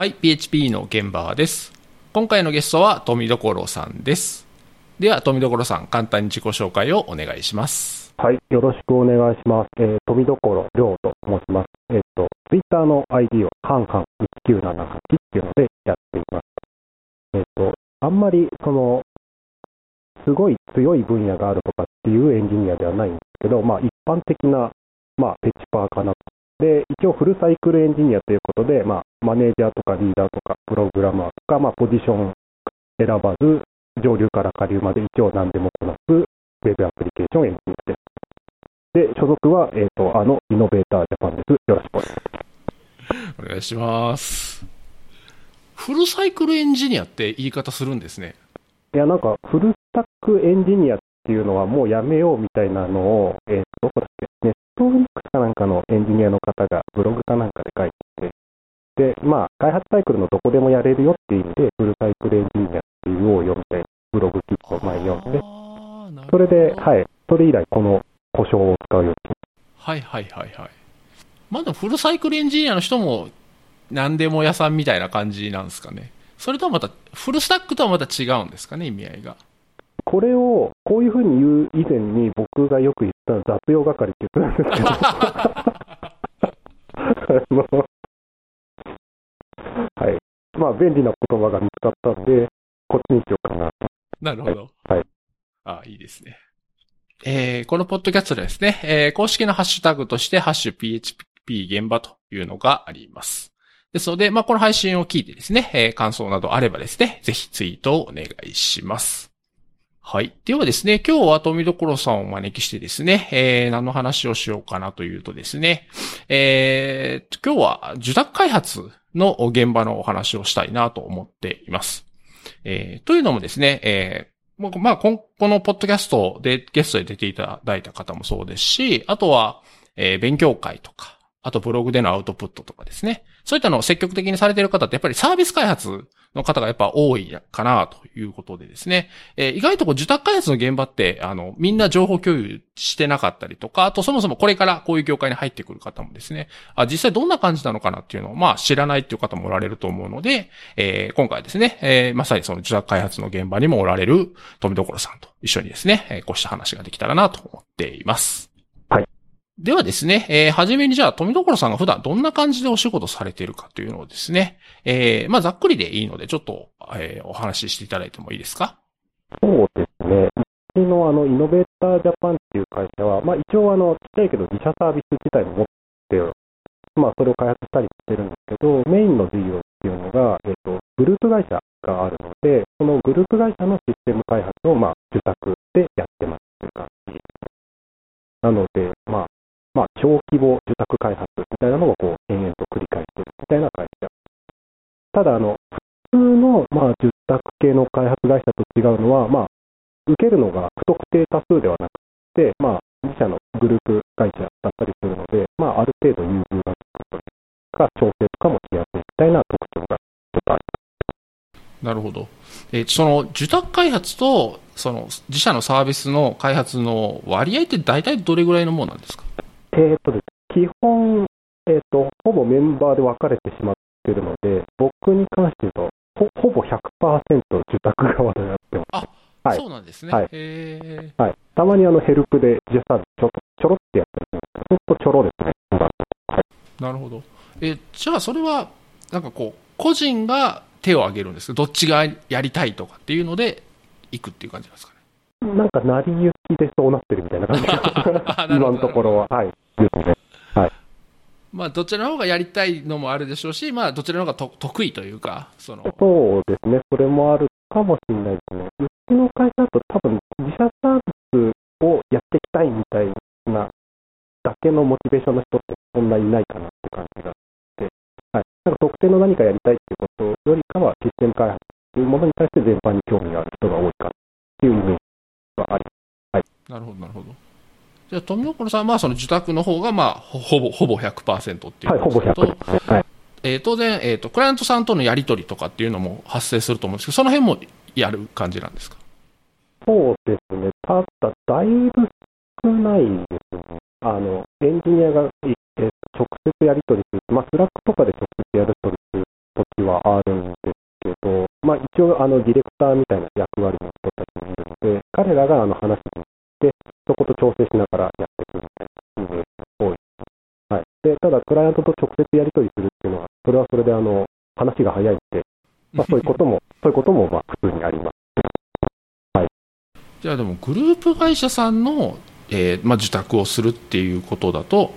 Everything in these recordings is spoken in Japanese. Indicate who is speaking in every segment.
Speaker 1: はい、PHP の現場です。今回のゲストは富所さんです。では、富所さん、簡単に自己紹介をお願いします。
Speaker 2: はい、よろしくお願いします。えー、富所亮と申します。えっ、ー、と、Twitter の ID をハンハン1978っていうのでやっています。えっ、ー、と、あんまり、その、すごい強い分野があるとかっていうエンジニアではないんですけど、まあ、一般的な、まあ、ペチパーかな。で、一応フルサイクルエンジニアということで、まあ、マネージャーとかリーダーとか、プログラマーとか、まあ、ポジション選ばず、上流から下流まで一応何でもこなすウェブアプリケーションエンジニアです。で、所属は、えっ、ー、と、あの、イノベータージャパンです。よろしくお願いします。
Speaker 1: お願いします。フルサイクルエンジニアって言い方するんですね。
Speaker 2: いや、なんか、フルスタックエンジニアっていうのはもうやめようみたいなのを、えー、どこだっけ、ネットフリックスかなんかのエンジニアの方がブログかなんかで書いてて、で、まあ、開発サイクルのどこでもやれるよっていう意味で、フルサイクルエンジニアっていうのを読んで、ブログ記事を前に読んで、それで、はい、それ以来この呼称を使うように
Speaker 1: はいはいはいはい。まだフルサイクルエンジニアの人も、何でも屋さんみたいな感じなんですかね。それとはまた、フルスタックとはまた違うんですかね、意味合いが。
Speaker 2: これを、こういうふうに言う以前に僕がよく言った雑用係って言ってたんですけど、はい。まあ、便利な言葉が見つかったんで、こっちにしようかな。
Speaker 1: なるほど。
Speaker 2: はい。
Speaker 1: ああ、いいですね。えー、このポッドキャストでですね、えー、公式のハッシュタグとして、ハッシュ PHP 現場というのがあります。ですので、まあ、この配信を聞いてですね、えー、感想などあればですね、ぜひツイートをお願いします。はい。ではですね、今日は富所さんをお招きしてですね、えー、何の話をしようかなというとですね、えー、今日は受託開発の現場のお話をしたいなと思っています。えー、というのもですね、えー、まあ、このポッドキャストでゲストで出ていただいた方もそうですし、あとは、えー、勉強会とか、あとブログでのアウトプットとかですね。そういったのを積極的にされている方ってやっぱりサービス開発の方がやっぱ多いかなということでですね。えー、意外とこう受託開発の現場って、あの、みんな情報共有してなかったりとか、あとそもそもこれからこういう業界に入ってくる方もですね、あ実際どんな感じなのかなっていうのをまあ知らないっていう方もおられると思うので、えー、今回ですね、えー、まさにその受託開発の現場にもおられる富所さんと一緒にですね、えー、こうした話ができたらなと思っています。ではですね、えー、はじめにじゃあ、富所さんが普段どんな感じでお仕事されているかというのをですね、えー、まあ、ざっくりでいいので、ちょっと、えー、お話ししていただいてもいいですか？
Speaker 2: そうですね。うちのあの、イノベータージャパンっていう会社は、まあ、一応あの、ちっちゃいけど自社サービス自体も持ってまあ、それを開発したりしてるんですけど、メインの事業っていうのが、えっ、と、グループ会社があるので、そのグループ会社のシステム開発を、まあ、受託でやってますという感じなので、まあ、小規模受託開発みたいなのをこう延々と繰り返しているみたいな会社。ただ、あの、普通の、まあ、受託系の開発会社と違うのは、まあ、受けるのが不特定多数ではなくて、まあ、自社のグループ会社だったりするので、まあ、ある程度融通が利くというか、調整とかもしやすいみたいな特徴がちょっとあります。
Speaker 1: なるほど。えー、その受託開発と、その自社のサービスの開発の割合って大体どれぐらいのものなんですか？
Speaker 2: えー、っとです、基本、えー、っと、ほぼメンバーで分かれてしまっているので、僕に関して言うと、ほほぼ100%受託側でやってます。
Speaker 1: あはい、そうなんですね。
Speaker 2: はい。はい、たまにあのヘルプで自社サービスちょちょろってやってるんですけど、ちょろですね。
Speaker 1: はい、なるほど。えじゃあそれは、なんかこう、個人が手を挙げるんですけど、どっちがやりたいとかっていうので、行くっていう感じなんですかね？
Speaker 2: なんか成り行きでそうなってるみたいな感じ 今のところは。はい。ですね。はい。
Speaker 1: まあ、どちらの方がやりたいのもあるでしょうし、まあ、どちらの方がと得意というか、その。
Speaker 2: そうですね。それもあるかもしれないですね。うちの会社だと多分、自社サービスをやっていきたいみたいなだけのモチベーションの人ってそんなにいないかなって感じがあって、はい。なんか特定の何かやりたいっていうことよりかは、システム開発というものに対して全般に興味がある人が多いかっていうイメージがあり
Speaker 1: はい。なるほど、なるほど。じゃあ、富所さんは、その受託の方が、まあ、ほぼ、ほぼ100%っていうことですと、はい、ほぼ100%。はい。えー、当然、えっ、ー、と、クライアントさんとのやり取りとかっていうのも発生すると思うんですけど、その辺もやる感じなんですか？
Speaker 2: そうですね。ただ、だいぶ少ないですね。あの、エンジニアが、えー、直接やり取りする。まあ、スラックとかで直接やり取りするとちはあるんですけど、まあ一応あのディレクターみたいな役割の人たちで、彼らがあの話に行って、そこと調整しながらやっていくみたいなイメージが多い。はい。で、ただクライアントと直接やり取りするっていうのは、それはそれであの、話が早いんで、まあそういうことも、そういうこともまあ普通にあります。
Speaker 1: じゃあでもグループ会社さんの、えーまあ、受託をするっていうことだと、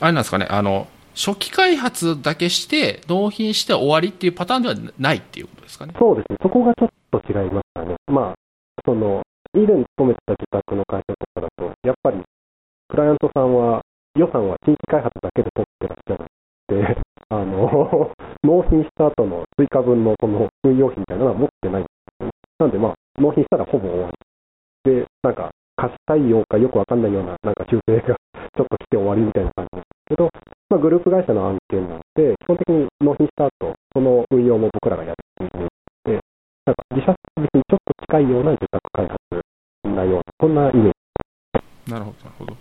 Speaker 1: あれなんですかね、あの、初期開発だけして、納品して終わりっていうパターンではないっていうことですかね。
Speaker 2: そうですね、そこがちょっと違いますかね。まあ、その、以前勤めてた自宅の会社とかだと、やっぱり、クライアントさんは、予算は新規開発だけで取ってらっしゃるんで、あの、納品した後の追加分のその運用費みたいなのは持ってないんですよね。なんでまあ、納品したらほぼ終わり。で、なんか、貸し対応かよくわかんないような、なんか修正が ちょっと来て終わりみたいな感じなんですけど、まあ、グループ会社の案件なので、基本的に納品した後、その運用も僕らがやるっていうで、なんか自社サービスにちょっと近いような受託開発なような、そんなイメージ。
Speaker 1: なるほど、なるほど。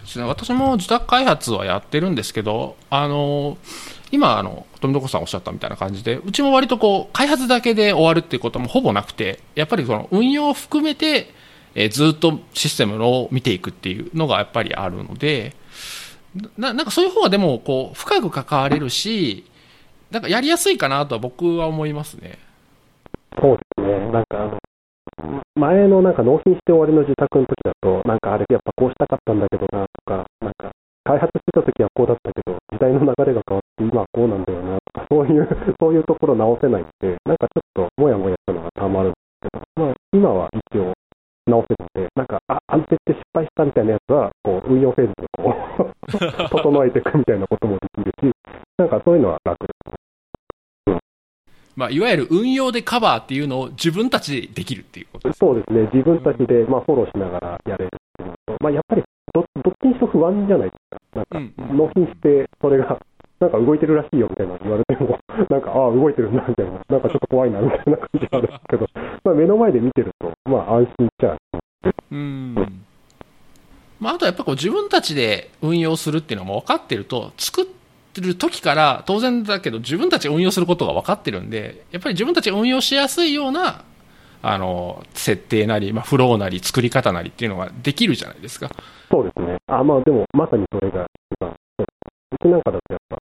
Speaker 1: ですね、私も受託開発はやってるんですけど、あの、今、あの、富所さんおっしゃったみたいな感じで、うちも割とこう、開発だけで終わるっていうこともほぼなくて、やっぱりその運用を含めて、えーずっとシステムを見ていくっていうのがやっぱりあるので、ななんかそういう方がでも、こう、深く関われるし、なんかやりやすいかなとは僕は思いますね。
Speaker 2: そうですね。なんかあの、前のなんか納品して終わりの受託の時だと、なんかあれやっぱこうしたかったんだけどなとか、なんか開発してた時はこうだったけど、時代の流れが変わって今はこうなんだよなとか、そういう、そういうところ直せないって、なんかちょっともやもやしたのがたまるんですけど、まあ今は一応直せるので、なんか、あ、あの設定失敗したみたいなやつは、こう運用フェーズでこう、整えていくみたいなこともできるし、なんかそういうのは楽です。
Speaker 1: まあ、いわゆる運用でカバーっていうのを自分たちでできるっていうこと。
Speaker 2: そうですね、自分たちで、まあ、フォローしながらやれる。っていうのと、まあ、やっぱりどどっちにしろ不安じゃないですか、なんか、
Speaker 1: うん
Speaker 2: 納品して、それが、なんか動いてるらしいよみたいなの言われても、なんか、ああ、動いてるんだみたいな、なんかちょっと怖いなみたいな感じなんですけど、まあ、目の前で見てると、まあ、安心っちゃ安心。
Speaker 1: うん。まあ、あとはやっぱこう自分たちで運用するっていうのも分かってると、作っってる時から当然だけど自分たち運用することが分かってるんで、やっぱり自分たち運用しやすいような、あの、設定なり、まあ、フローなり、作り方なりっていうのができるじゃないですか。
Speaker 2: そうですね。あまあ、でも、まさにそれが一番、そうですねうちなんかだとやっぱ、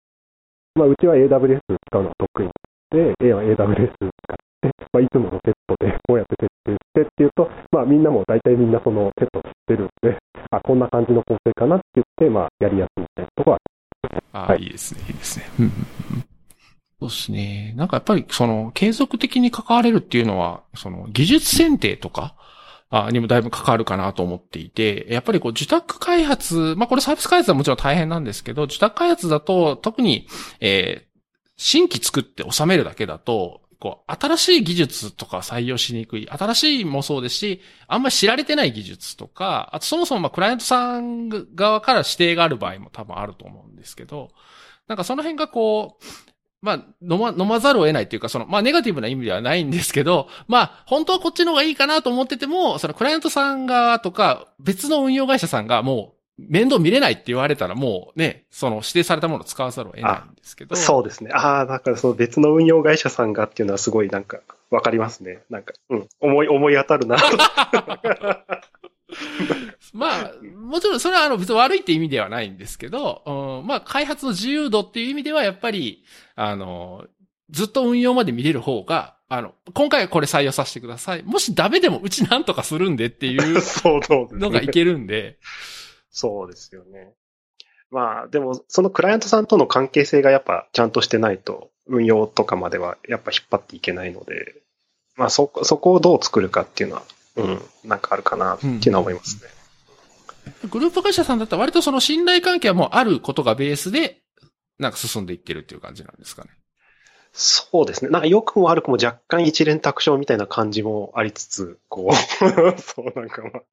Speaker 2: まあ、うちは AWS 使うのが得意で、A は AWS 使って、まあ、いつものセットでこうやって設定してっていうと、まあ、みんなも大体みんなそのセット知ってるんで、あ、こんな感じの構成かなって言って、まあ、やりやすいみたいなところは
Speaker 1: ああ、
Speaker 2: はい
Speaker 1: いいですね、いいですね。うんそうですね。なんかやっぱり、その、継続的に関われるっていうのは、その、技術選定とか、あにもだいぶ関わるかなと思っていて、やっぱりこう、受託開発、まあこれサービス開発はもちろん大変なんですけど、受託開発だと、特に、えー新規作って収めるだけだと、こう、新しい技術とか採用しにくい。新しいもそうですし、あんまり知られてない技術とか、あとそもそもまあクライアントさん側から指定がある場合も多分あると思うんですけど、なんかその辺がこう、まあ、飲ま、飲まざるを得ないっていうか、その、まあ、ネガティブな意味ではないんですけど、まあ、本当はこっちの方がいいかなと思ってても、そのクライアントさん側とか、別の運用会社さんがもう、面倒見れないって言われたらもうね、その指定されたものを使わざるを得ないんですけど。
Speaker 3: そうですね。ああ、なんかその別の運用会社さんがっていうのはすごいなんかわかりますね。なんか、うん、思い、思い当たるなと。
Speaker 1: まあ、もちろんそれはあの別に悪いって意味ではないんですけど、うん、まあ開発の自由度っていう意味ではやっぱり、あの、ずっと運用まで見れる方が、あの、今回はこれ採用させてください。もしダメでもうちなんとかするんでっていう。のがいけるんで、
Speaker 3: そうですよね。まあ、でも、そのクライアントさんとの関係性がやっぱちゃんとしてないと、運用とかまではやっぱ引っ張っていけないので、まあそ、そこをどう作るかっていうのは、うん、なんかあるかなっていうのは思いますね。
Speaker 1: グループ会社さんだったら割とその信頼関係はもうあることがベースで、なんか進んでいってるっていう感じなんですかね。
Speaker 3: そうですね。なんか良くも悪くも若干一連卓上みたいな感じもありつつ、こう、そうなんかまあ、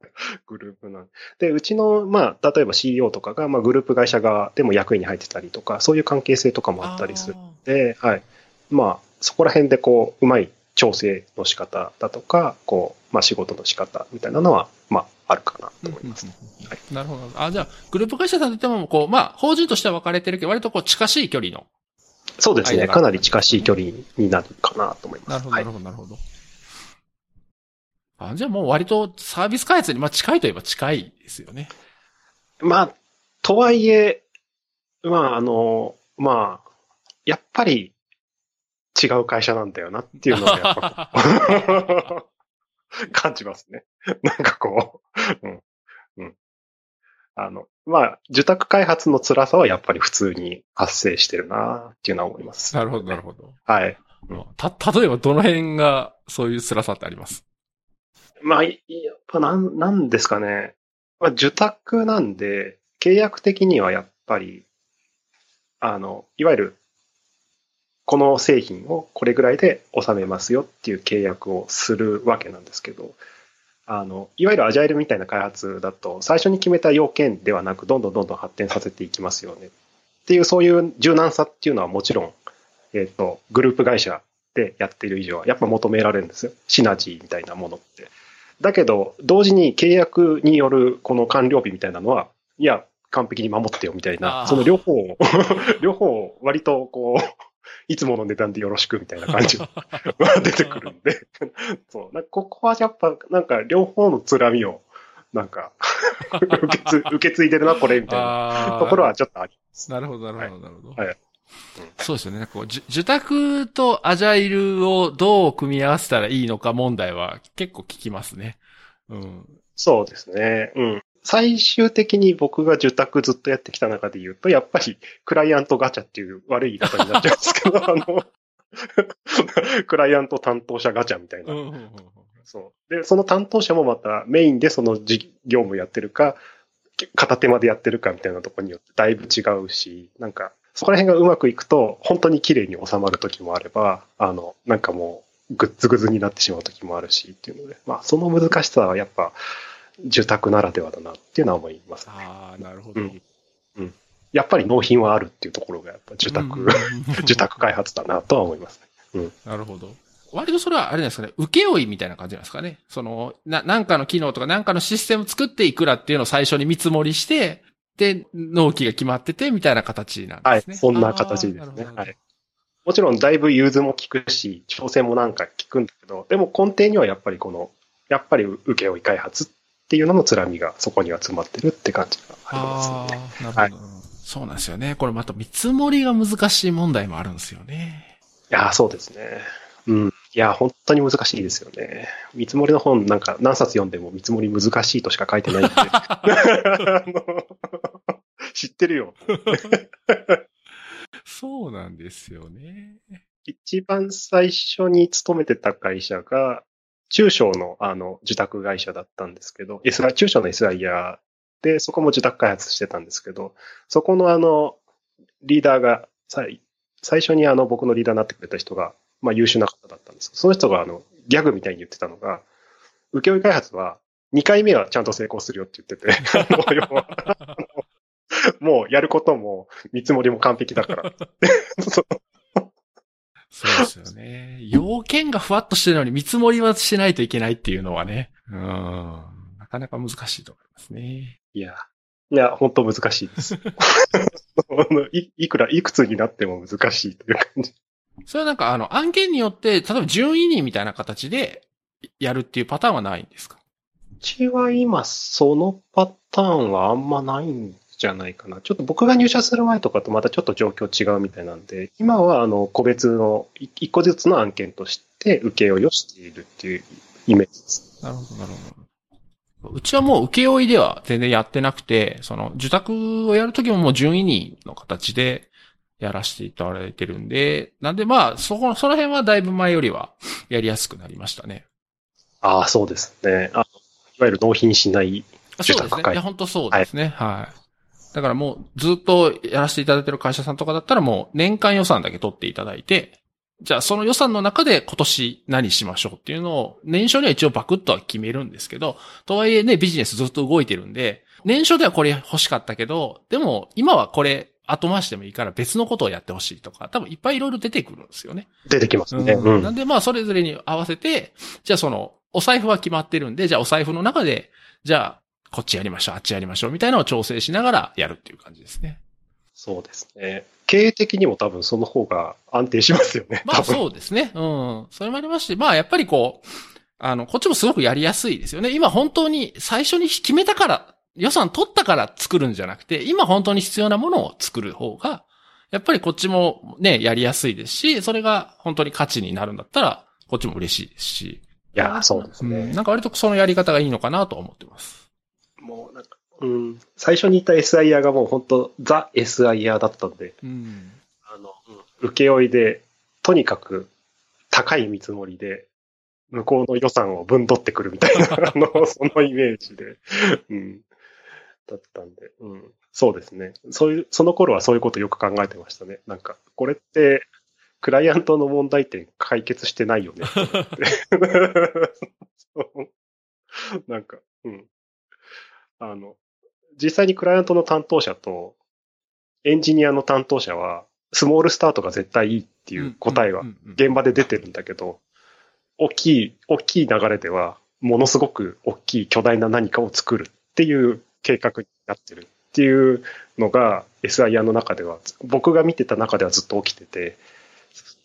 Speaker 3: グループなんで、うちの、まあ、例えば CEO とかが、まあ、グループ会社側でも役員に入ってたりとか、そういう関係性とかもあったりするので、はい。まあ、そこら辺でこう、うまい調整の仕方だとか、こう、まあ、仕事の仕方みたいなのは、まあ、あるかなと思います。はい
Speaker 1: なるほど。あ、じゃあ、グループ会社さんといっても、こう、まあ、法人としては分かれてるけど、割とこう、近しい距離の
Speaker 2: そうですね。かなり近しい距離になるかなと思います。
Speaker 1: なるほど、
Speaker 2: は
Speaker 1: ないるほど、なるほど。あじゃあもう割とサービス開発に、まあ近いといえば近いですよね。
Speaker 2: まあ、とはいえ、まあ、あの、まあ、やっぱり違う会社なんだよなっていうのをやっぱ 感じますね。なんかこう、うん、うん。あの、まあ、受託開発の辛さはやっぱり普通に発生してるなっていうのは思います。
Speaker 1: なるほど、なるほど。
Speaker 2: はい。
Speaker 1: た、例えばどの辺がそういう辛さってあります？
Speaker 2: まあ、いやっぱなん、なんですかね。まあ、受託なんで、契約的にはやっぱり、あの、いわゆる、この製品をこれぐらいで収めますよっていう契約をするわけなんですけど、あの、いわゆるアジャイルみたいな開発だと、最初に決めた要件ではなく、どんどんどんどん発展させていきますよね。っていう、そういう柔軟さっていうのはもちろん、えっ、と、グループ会社でやっている以上は、やっぱ求められるんですよ。シナジーみたいなものって。だけど、同時に契約によるこの完了日みたいなのは、いや、完璧に守ってよみたい
Speaker 1: あ
Speaker 2: な、
Speaker 1: ー
Speaker 2: その両方を、両方を割とこう、いつもの値段でよろしくみたいな感じが 出てくるんで、そう、ここはやっぱ、なんか両方のつらみを、なんか 受けつ、受け継いでるな、これ、みたいな
Speaker 1: あ
Speaker 2: ところはちょっとあります。
Speaker 1: なるほど、なるほど、なるほど。
Speaker 2: はい
Speaker 1: そうですよね。こう、じ受託とアジャイルをどう組み合わせたらいいのか問題は結構聞きますね。うん。
Speaker 2: そうですね。うん。最終的に僕が受託ずっとやってきた中で言うと、やっぱりクライアントガチャっていう悪い言い方になっちゃうんですけど、あの、クライアント担当者ガチャみたいな。そう。で、その担当者もまたメインでその事業務やってるか、片手間でやってるかみたいなところによってだいぶ違うし、なんか、そこら辺がうまくいくと、本当に綺麗に収まる時もあれば、あの、なんかもう、ぐっずぐずになってしまう時もあるし、っていうので、まあ、その難しさはやっぱ、受託ならではだなっていうのは思いますね。
Speaker 1: ああ、なるほど。
Speaker 2: うんやっぱり納品はあるっていうところが、やっぱ受託、受託 開発だなとは思いますね。
Speaker 1: なるほど。割とそれはあれですかね、請負いみたいな感じなんですかね。その、な、なんかの機能とかなんかのシステム作っていくらっていうのを最初に見積もりして、で、納期が決まってて、みたいな形なん
Speaker 2: はい
Speaker 1: ですね。、
Speaker 2: そんな形ですね。はい。もちろん、だいぶ融通も効くし、調整もなんか効くんだけど、でも根底にはやっぱりこの、やっぱり請負開発っていうののつらみがそこには詰まってるって感じがあります
Speaker 1: あ
Speaker 2: ね。
Speaker 1: あ、なるほど。そうなんですよね。これまた見積もりが難しい問題もあるんですよね。
Speaker 2: いやー、そうですね。うん。いやー、本当に難しいですよね。見積もりの本なんか何冊読んでも見積もり難しいとしか書いてないんで。知ってるよ。
Speaker 1: そうなんですよね。
Speaker 2: 一番最初に勤めてた会社が、中小のあの受託会社だったんですけど、S 中小の SIR で、そこも受託開発してたんですけど、そこのあの、リーダーが、最最初にあの僕のリーダーになってくれた人が、まあ優秀な方だったんですその人があの、ギャグみたいに言ってたのが、請負開発は2回目はちゃんと成功するよって言ってて、あの要はあのもうやることも見積もりも完璧だから。そう
Speaker 1: ですよね。要件がふわっとしてるのに見積もりはしないといけないっていうのはね。うん。なかなか難しいと思いますね。
Speaker 2: いや、いや、本当難しいです。いいくら、いくつになっても難しいという感じ。
Speaker 1: それはなんかあの案件によって、例えば順位人みたいな形でやるっていうパターンはないんですか？
Speaker 2: うちは今、そのパターンはあんまないんじゃないかな。ちょっと僕が入社する前とかとまたちょっと状況違うみたいなんで、今はあの、個別のい一個ずつの案件として請負いをしているっていうイメージです。
Speaker 1: なるほど、なるほど。うちはもう請負いでは全然やってなくて、その受託をやるときももう順位人の形でやらせていただいてるんで、なんでまあ、そこ、その辺はだいぶ前よりはやりやすくなりましたね。
Speaker 2: ああ、そうですね。あいわゆる納品しない。
Speaker 1: そうですね。本当そうですね。はい。だからもうずっとやらせていただいてる会社さんとかだったらもう年間予算だけ取っていただいて、じゃあその予算の中で今年何しましょうっていうのを年初には一応バクッとは決めるんですけど、とはいえね、ビジネスずっと動いてるんで、年初ではこれ欲しかったけど、でも今はこれ後回してもいいから別のことをやってほしいとか、多分いっぱいいろいろ出てくるんですよね。
Speaker 2: 出てきますね。
Speaker 1: う。
Speaker 2: うんん。
Speaker 1: なんでまあそれぞれに合わせて、じゃあその、お財布は決まってるんで、じゃあお財布の中で、じゃあこっちやりましょう、あっちやりましょうみたいなのを調整しながらやるっていう感じですね。
Speaker 2: そうですね。経営的にも多分その方が安定しますよね。
Speaker 1: まあそうですね。うん。それもありますし、まあやっぱりこう、あの、こっちもすごくやりやすいですよね。今本当に最初に決めたから、予算取ったから作るんじゃなくて、今本当に必要なものを作る方が、やっぱりこっちもね、やりやすいですし、それが本当に価値になるんだったら、こっちも嬉しいですし。
Speaker 2: いや、そうですね。
Speaker 1: んなんか割とそのやり方がいいのかなと思ってます。
Speaker 2: もうなんか、うん、最初に言った SIR がもう本当ザ SIR だったんで、
Speaker 1: うん。
Speaker 2: あの、うん、請負いで、とにかく高い見積もりで、向こうの予算を分取ってくるみたいな、あの、そのイメージで、うん、だったんで、うん、そうですね。そういう、その頃はそういうことよく考えてましたね。なんか、これって、クライアントの問題点解決してないよね。そ う なんか、うん。あの、実際にクライアントの担当者とエンジニアの担当者は、スモールスタートが絶対いいっていう答えは現場で出てるんだけど、大きい、大きい流れでは、ものすごく大きい巨大な何かを作るっていう計画になってるっていうのが SIR の中では、僕が見てた中ではずっと起きてて、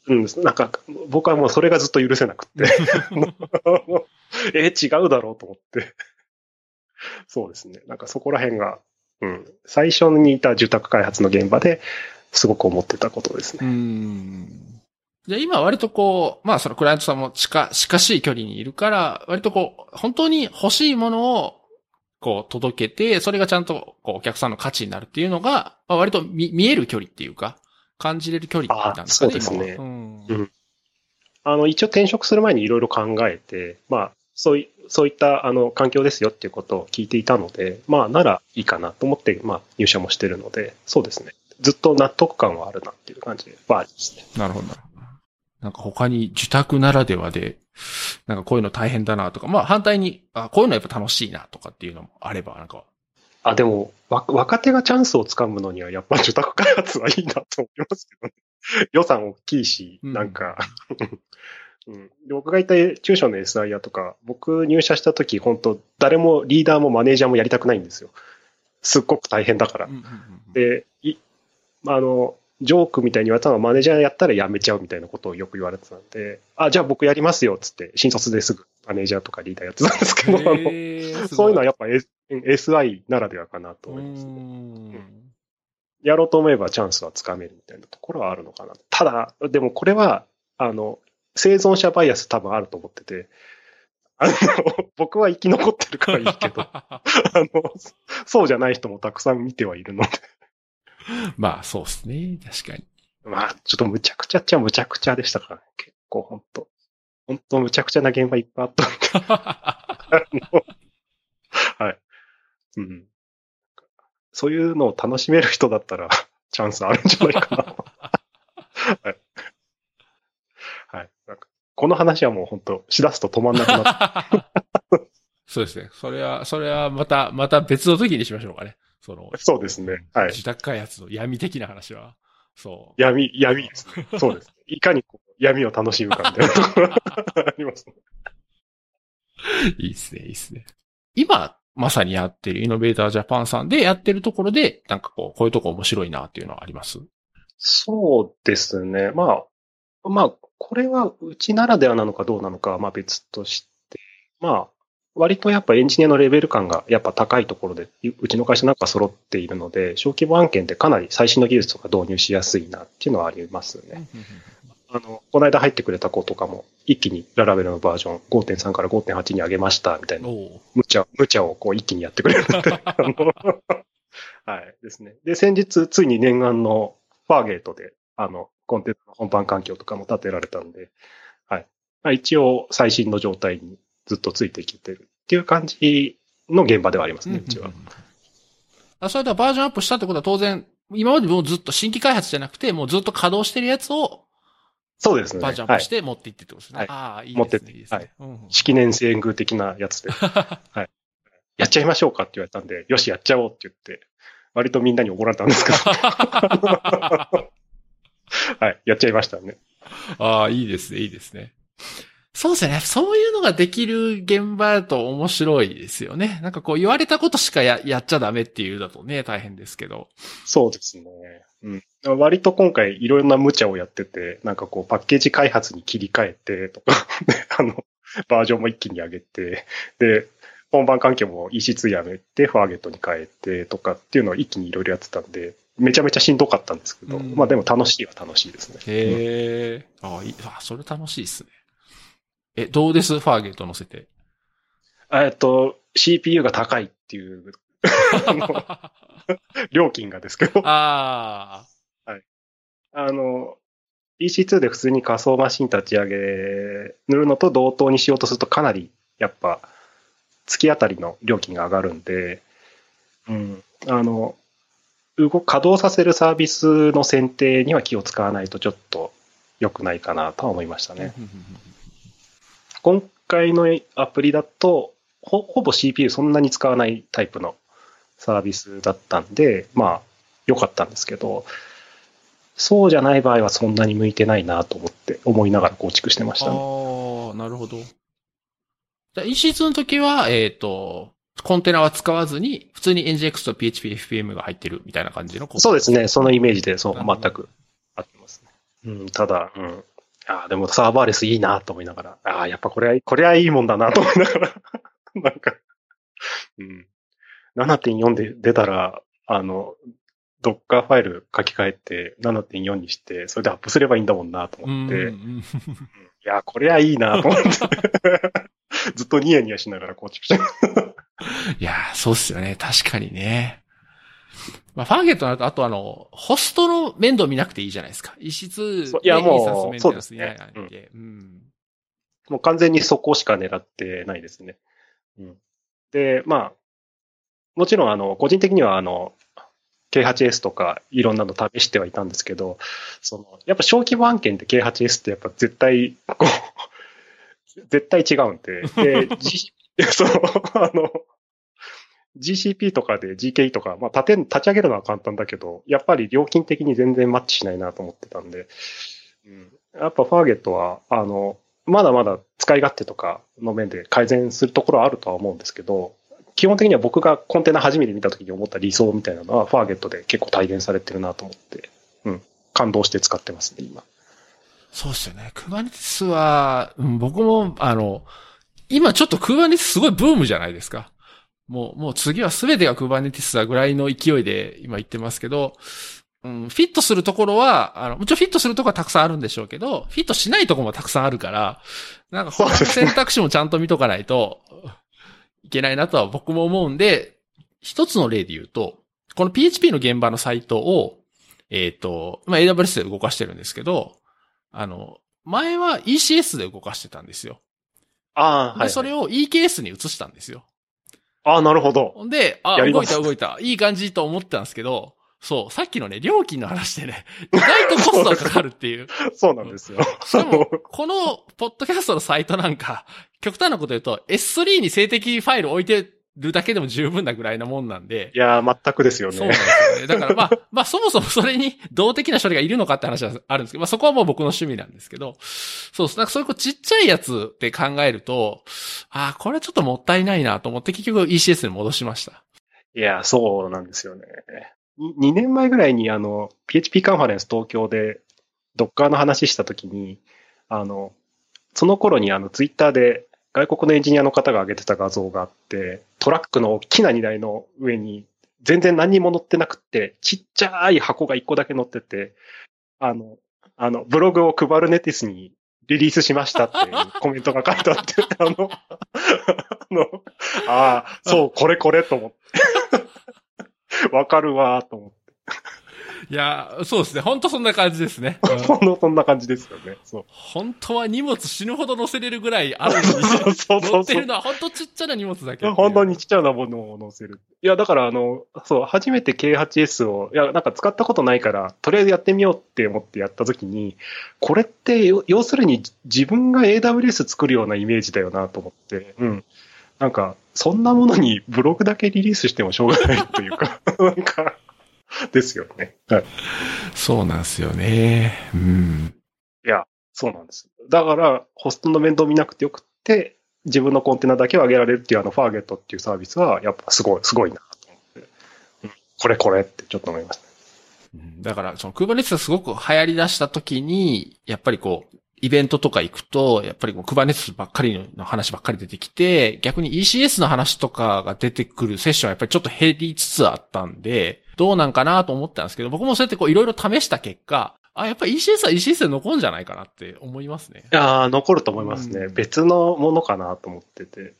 Speaker 2: うん、なんか僕はもうそれがずっと許せなくって、え、違うだろうと思って。そうですね。なんかそこら辺が、うん、最初にいた住宅開発の現場ですごく思ってたことです
Speaker 1: う
Speaker 2: ね。
Speaker 1: ん。じゃあ今割とこう、まあそのクライアントさんも近、近しい距離にいるから、割とこう、本当に欲しいものを、こう届けて、それがちゃんとこうお客さんの価値になるっていうのが、まあ、割と見見える距離っていうか、感じれる距離なんですかね、
Speaker 2: あそうですね
Speaker 1: うん
Speaker 2: うんあの、一応転職する前にいろいろ考えて、まあ、そういそういったあの環境ですよっていうことを聞いていたので、まあ、ならいいかなと思って、まあ、入社もしてるので、そうですね。ずっと納得感はあるなっていう感じはありますね。
Speaker 1: なるほど、なるほど。なんか他に受託ならではで、なんかこういうの大変だなとか、まあ反対に、あこういうのやっぱ楽しいなとかっていうのもあれば、なんか、
Speaker 2: あ、でも、わ若手がチャンスをつかむのには、やっぱ住宅開発はいいなと思いますけどね。予算大きいし、
Speaker 1: うん
Speaker 2: なんか、うん、で僕がいた中小の SIR とか、僕入社した時、本当誰もリーダーもマネージャーもやりたくないんですよ。すっごく大変だから
Speaker 1: うん。うんうんうん
Speaker 2: で、い、あの、ジョークみたいに言われたのはマネージャーやったら辞めちゃうみたいなことをよく言われてたんで、あ、じゃあ僕やりますよ、つって、新卒ですぐマネージャーとかリーダーやってたんですけど、あの、そういうのはやっぱ S- SI ならではかなと
Speaker 1: う
Speaker 2: 思いますね。
Speaker 1: ん
Speaker 2: やろうと思えばチャンスはつかめるみたいなところはあるのかな。ただ、でもこれは、あの、生存者バイアス多分あると思ってて、あの、僕は生き残ってるからいいけど、あの、そうじゃない人もたくさん見てはいるので、
Speaker 1: まあ、そうですね。確かに。
Speaker 2: まあ、ちょっとむちゃくちゃっちゃむちゃくちゃでしたからね。結構本当本当むちゃくちゃな現場いっぱいあったんで、はい。うん。そういうのを楽しめる人だったら、チャンスあるんじゃないかな。はい。はい。この話はもう本当しだすと止まんなくなって、
Speaker 1: そうですね。それは、それはまた、また別の時にしましょうかね。その、
Speaker 2: そうですね。はい。
Speaker 1: 自宅開発の闇的な話は。そう。
Speaker 2: 闇、闇ですね。そうです。いかにこう闇を楽しむかみたいなところがありますね。
Speaker 1: いいっすね、いいっすね。今、まさにやってるイノベータージャパンさんでやってるところで、なんかこう、こういうとこ面白いなっていうのはあります？
Speaker 2: そうですね。まあ、まあ、これはうちならではなのかどうなのかはまあ別として、まあ、割とやっぱエンジニアのレベル感がやっぱ高いところで、うちの会社なんか揃っているので、小規模案件でかなり最新の技術とか導入しやすいなっていうのはありますね。あの、この間入ってくれた子とかも、一気にララベルのバージョン5.3から5.8に上げましたみたいな、無茶、無茶をこう一気にやってくれる はい、ですね。で、先日、ついに念願のファーゲートで、あの、コンテンツの本番環境とかも立てられたんで、はい。まあ、一応、最新の状態にずっとついてきてるっていう感じの現場ではありますね、うちは。
Speaker 1: あそれではバージョンアップしたってことは当然、今までもうずっと新規開発じゃなくて、もうずっと稼働してるやつを
Speaker 2: そうですね。
Speaker 1: バージョンアップして持っていってってことですね。
Speaker 2: はい
Speaker 1: ああ、いい
Speaker 2: 持ってって
Speaker 1: ですね。いいですね。うんうん
Speaker 2: 式年遷宮的なやつで、はい。やっちゃいましょうかって言われたんで、よし、やっちゃおうって言って、割とみんなに怒られたんですけど。はい、やっちゃいましたね。
Speaker 1: ああ、いいですね、いいですね。そうですよね。そういうのができる現場だと面白いですよね。なんかこう言われたことしかややっちゃダメっていうだとね、大変ですけど。
Speaker 2: そうですね。うん。割と今回いろんな無茶をやってて、なんかこうパッケージ開発に切り替えてとか、で あの、バージョンも一気に上げて、で、本番環境も EC2 やめて、ファーゲットに変えてとかっていうのを一気にいろいろやってたんで、めちゃめちゃしんどかったんですけど、
Speaker 1: うん
Speaker 2: まあでも楽しいは楽しいですね。
Speaker 1: へえ。あいいあ、それ楽しいですね。え、どうです？ファーゲート乗せて。
Speaker 2: えっと、CPU が高いっていう、料金がですけど、
Speaker 1: あ
Speaker 2: あの、EC2 で普通に仮想マシン立ち上げ塗るのと同等にしようとするとかなりやっぱ月当たりの料金が上がるんで、うん、あの、動稼働させるサービスの選定には気を使わないとちょっと良くないかなとは思いました。ね。今回のアプリだと、ほほぼ CPU そんなに使わないタイプのサービスだったんで、まあ、良かったんですけど、そうじゃない場合はそんなに向いてないなと思って、思いながら構築してましたね。
Speaker 1: ああ、なるほど。じゃあ EC2 の時は、えっ、と、コンテナは使わずに、普通に NGX と PHP、FPM が入ってるみたいな感じの
Speaker 2: そうですね、そのイメージで、そう、全く合ってますね。うん、ただ、うん。ああ、でもサーバーレスいいなと思いながら、ああ、やっぱこれは、これはいいもんだなと思いながら、なんか、うん。7.4で出たら、あの、ドッカーファイル書き換えて7.4にして、それでアップすればいいんだもんなと
Speaker 1: うん
Speaker 2: 思って、い
Speaker 1: うん。
Speaker 2: や、これはいいなと思って、ずっとニヤニヤしながら構築して
Speaker 1: いやー、そうっすよね。確かにね。まあ、ファーゲットになると、あとあの、ホストの面倒見なくていいじゃないですか。異質
Speaker 2: そういやもうそうですね。もう完全にそこしか狙ってないですね。うん、で、まあ、もちろん、あの、個人的には、あの、K8S とかいろんなの試してはいたんですけど、その、やっぱ小規模案件で K8S ってやっぱ絶対、こう、絶対違うんで、で、G、そう、あの、GCP とかで GKE とか、まあ立て、立ち上げるのは簡単だけど、やっぱり料金的に全然マッチしないなと思ってたんで、うん、やっぱファーゲットは、あの、まだまだ使い勝手とかの面で改善するところはあるとは思うんですけど、基本的には僕がコンテナ初めて見た時に思った理想みたいなのは、ファーゲットで結構体現されてるなと思って、うん、感動して使ってますね、今。
Speaker 1: そうですよね。Kubernetes は、うん、僕も、あの、今ちょっと Kubernetes すごいブームじゃないですか。もう、もう次は全てが Kubernetes だぐらいの勢いで今言ってますけど、うん、フィットするところは、あの、もちろんフィットするところはたくさんあるんでしょうけど、フィットしないところもたくさんあるから、なんか他の選択肢もちゃんと見とかないといけないなとは僕も思うんで、一つの例で言うと、この PHP の現場のサイトを、えっ、と、まあ、AWS で動かしてるんですけど、あの、前は ECS で動かしてたんですよ。
Speaker 2: ああ、
Speaker 1: で、それを EKS に移したんですよ。
Speaker 2: ああ、なるほど。
Speaker 1: で、あ、
Speaker 2: やります
Speaker 1: 動いた動いた。いい感じと思ってたんですけど、そう、さっきのね、料金の話でね、意外とコストがかかるっていう。
Speaker 2: そうなんですよ。
Speaker 1: しかも、この、ポッドキャストのサイトなんか、極端なこと言うと、S3 に静的ファイル置いてるだけでも十分なぐらいなもんなんで
Speaker 2: い、やー、全くですよ
Speaker 1: そうなん
Speaker 2: ね。
Speaker 1: ですよね。だからまあ、まあそもそもそれに 動的な処理がいるのかって話はあるんですけど、まあそこはもう僕の趣味なんですけど、そう。なんかそういうちっちゃいやつって考えると、ああ、これちょっともったいないなと思って結局 ECS に戻しました。
Speaker 2: いや、そうなんですよね。2年前ぐらいにあの、PHP カンファレンス東京で Docker の話したときに、あの、その頃にあの、ツイッターで外国のエンジニアの方が上げてた画像があって、トラックの大きな荷台の上に全然何にも載ってなくって、ちっちゃい箱が1個だけ載ってて、あの、あの、ブログをクバルネティスにリリースしましたっていうコメントが書いてあって、あの、あの、ああ、そう、これこれと思って。わかるわーと思って。
Speaker 1: いや、そうですね。本当そんな感じですね。うん
Speaker 2: ほんのそんな感じですよね。そう。
Speaker 1: 本当は荷物死ぬほど乗せれるぐらいあるの
Speaker 2: そう
Speaker 1: に、
Speaker 2: そう
Speaker 1: 乗
Speaker 2: そう
Speaker 1: ってるのは本当ちっちゃな荷物だけ
Speaker 2: 本当にちっちゃなものを載せる。いや、だからあの、そう、初めて K8S を、いや、なんか使ったことないから、とりあえずやってみようって思ってやったときに、これって、よ要するに自分が AWS 作るようなイメージだよなと思って、うん。なんか、そんなものにブログだけリリースしてもしょうがないというか、なんか、ですよね。はい。
Speaker 1: そうなんですよね。うん。
Speaker 2: いや、そうなんです。だから、ホストの面倒見なくてよくって、自分のコンテナだけを上げられるっていうあの、ファーゲットっていうサービスは、やっぱすごい、すごいなと思って、うん、これこれってちょっと思いました。
Speaker 1: うんだから、その Kubernetes がすごく流行り出した時に、やっぱりこう、イベントとか行くと、やっぱりこう Kubernetes ばっかりの話ばっかり出てきて、逆に ECS の話とかが出てくるセッションはやっぱりちょっと減りつつあったんで、どうなんかなと思ったんですけど、僕もそうやってこういろいろ試した結果、あ、やっぱり ECS は ECS で残るんじゃないかなって思いますね。
Speaker 2: ああ、残ると思いますね。
Speaker 1: うん
Speaker 2: 別のものかなと思ってて。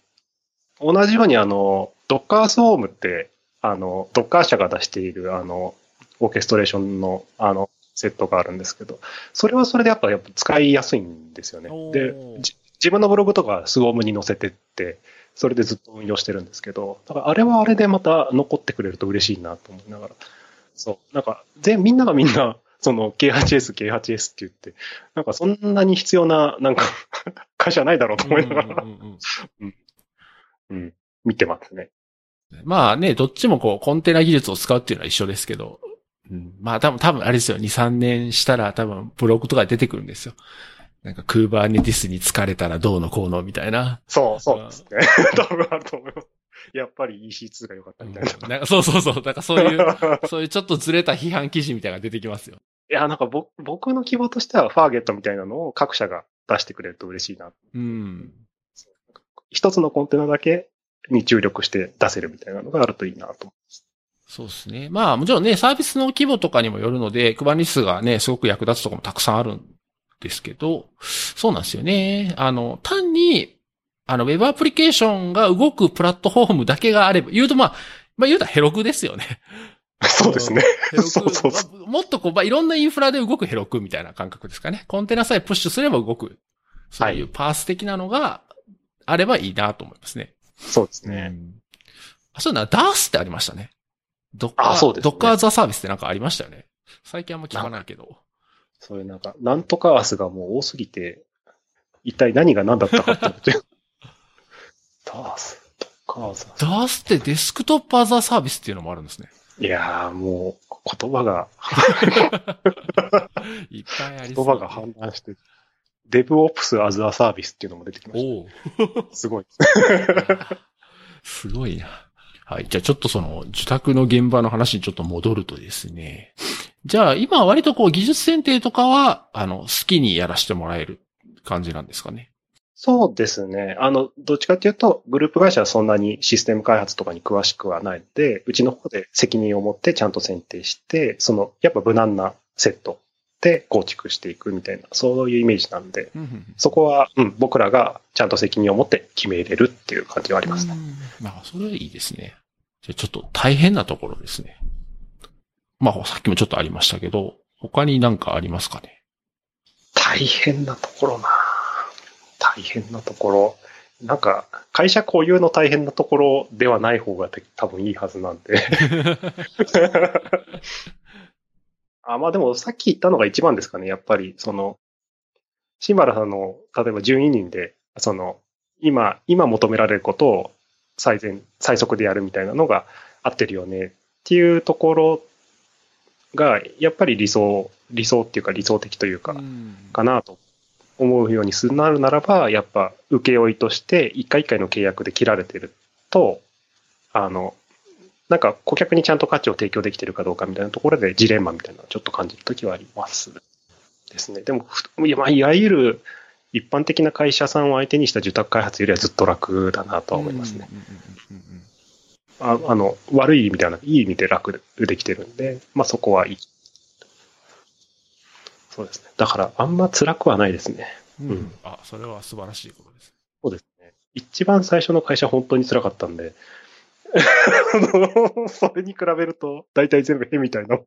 Speaker 2: 同じようにあの、Docker Swarm って、あの、Docker 社が出しているあの、オーケストレーションのあの、セットがあるんですけど、それはそれでやっぱやっぱ使いやすいんですよねで、じ自分のブログとか Swarm に載せてって、それでずっと運用してるんですけど、だからあれはあれでまた残ってくれると嬉しいなと思いながら。そう。なんか、全、みんながみんな、その K8S、K8S って言って、なんかそんなに必要な、なんか、会社ないだろうと思いながら、
Speaker 1: うんうん
Speaker 2: 見てますね。
Speaker 1: まあね、どっちもこう、コンテナ技術を使うっていうのは一緒ですけど、うん、まあ多分、多分あれですよ、2、3年したら多分ブログとか出てくるんですよ。なんか、クーバーネティスに疲れたらどうのこうのみたいな。
Speaker 2: そう、そうですね。多分あると思います。やっぱり EC2 が良かった
Speaker 1: うん
Speaker 2: みたいな。
Speaker 1: なんかそうそうそう。なんかそういう、そういうちょっとずれた批判記事みたいなのが出てきますよ。
Speaker 2: いや、なんか僕僕の希望としては、ファーゲットみたいなのを各社が出してくれると嬉しいな。
Speaker 1: うん。
Speaker 2: 一つのコンテナだけに注力して出せるみたいなのがあるといいなと。
Speaker 1: そうですね。まあもちろんね、サービスの規模とかにもよるので、クバニスがね、すごく役立つところもたくさんあるんですけど、そうなんですよね。あの、単に、あの、ウェブアプリケーションが動くプラットフォームだけがあれば、言うとまあ、まあ言うとヘロクですよね。
Speaker 2: そうですね。
Speaker 1: ヘロク
Speaker 2: そうそうそ
Speaker 1: まあもっとこう、まあ、いろんなインフラで動くヘロクみたいな感覚ですかね。コンテナさえプッシュすれば動く。そういうパース的なのがあればいいなと思いますね。
Speaker 2: そうですね。
Speaker 1: うん。あ、そういうのはダースってありましたね。ドッカー、
Speaker 2: あそうですね
Speaker 1: ドッカーザサービスってなんかありましたよね。最近あんま聞かないけど。
Speaker 2: そういうなんか、なんとかアースがもう多すぎて、一体何が何だったかって思って。ダース、ドッカーザ
Speaker 1: ダースってデスクトップアザーサービスっていうのもあるんですね。
Speaker 2: いやーもう、言葉が、
Speaker 1: いっぱいありそう。
Speaker 2: 言葉が氾濫して、デブオプスアズアサービスっていうのも出てきまし
Speaker 1: おお。
Speaker 2: た。すごい。
Speaker 1: すごいな。はい。じゃあちょっとその、受託の現場の話にちょっと戻るとですね。じゃあ今は割とこう技術選定とかは、あの、好きにやらせてもらえる感じなんですかね？
Speaker 2: そうですね。あの、どっちかっていうと、グループ会社はそんなにシステム開発とかに詳しくはないので、うちの方で責任を持ってちゃんと選定して、その、やっぱ無難なセットで構築していくみたいな、そういうイメージなんで、そこは、うん、僕らがちゃんと責任を持って決めれるっていう感じはありますね。
Speaker 1: まあ、それはいいですね。じゃあちょっと大変なところですね。まあ、さっきもちょっとありましたけど、他になんかありますかね？
Speaker 2: 大変なところな大変なところ。なんか、会社固有の大変なところではない方が多分いいはずなんで。あまあでもさっき言ったのが一番ですかね。やっぱり、その、シンバラさんの、例えば順位人で、その、今、今求められることを最善、最速でやるみたいなのが合ってるよねっていうところが、やっぱり理想、理想っていうか理想的というか、かなと思うようにするなるならば、やっぱ請負として一回一回の契約で切られてると、あの、なんか顧客にちゃんと価値を提供できてるかどうかみたいなところでジレンマみたいなのをちょっと感じるときはありますですね。でも、いやまあいわゆる一般的な会社さんを相手にした受託開発よりはずっと楽だなとは思いますね。ああの、悪い意味ではなく、いい意味で楽できてるんで、まあそこはいい。そうですね。だから、あんま辛くはないですね。
Speaker 1: うん
Speaker 2: うん
Speaker 1: あ、それは素晴らしいことです。
Speaker 2: そうですね。一番最初の会社本当に辛かったんで、それに比べると、大体全部へみたいな。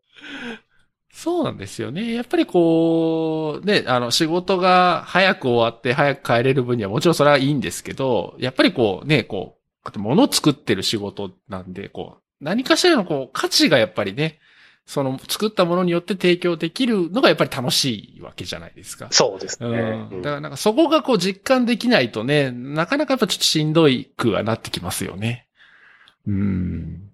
Speaker 1: そうなんですよね。やっぱりこう、ね、あの、仕事が早く終わって早く帰れる分にはもちろんそれはいいんですけど、やっぱりこうね、こう、物を作ってる仕事なんで、こう、何かしらのこう、価値がやっぱりね、その作ったものによって提供できるのがやっぱり楽しいわけじゃないですか。
Speaker 2: そうですね。
Speaker 1: うん。だからなんかそこがこう実感できないとね、なかなかやっぱちょっとしんどいくはなってきますよね。うん。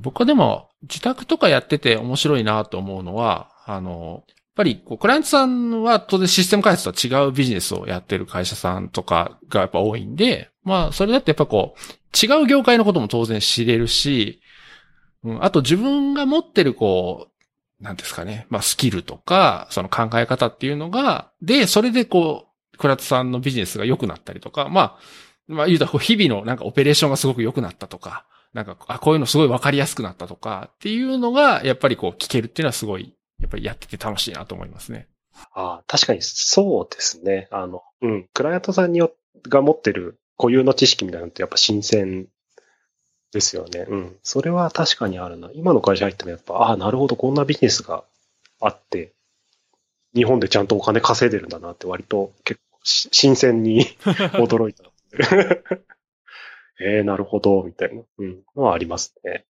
Speaker 1: 僕はでも、自宅とかやってて面白いなと思うのは、あの、ぱりこう、クライアントさんは当然システム開発とは違うビジネスをやってる会社さんとかがやっぱ多いんで、まあ、それだってやっぱこう、違う業界のことも当然知れるし、うん、あと自分が持ってるこう、なんですかね、まあスキルとか、その考え方っていうのが、で、それでこう、クライアントさんのビジネスが良くなったりとか、まあ、まあ言うと日々のなんかオペレーションがすごく良くなったとか、なんか、あ、こういうのすごいわかりやすくなったとかっていうのが、やっぱりこう聞けるっていうのはすごいやっぱりやってて楽しいなと思いますね。
Speaker 2: ああ、確かにそうですね。あの、うん、クライアントさんによが持ってる固有の知識みたいなのってやっぱ新鮮ですよね。うん。それは確かにあるな。今の会社入ってもやっぱ、ああ、なるほど、こんなビジネスがあって、日本でちゃんとお金稼いでるんだなって割と結構新鮮に 驚いた。え えー、なるほど、みたいな、うん、のはありますね。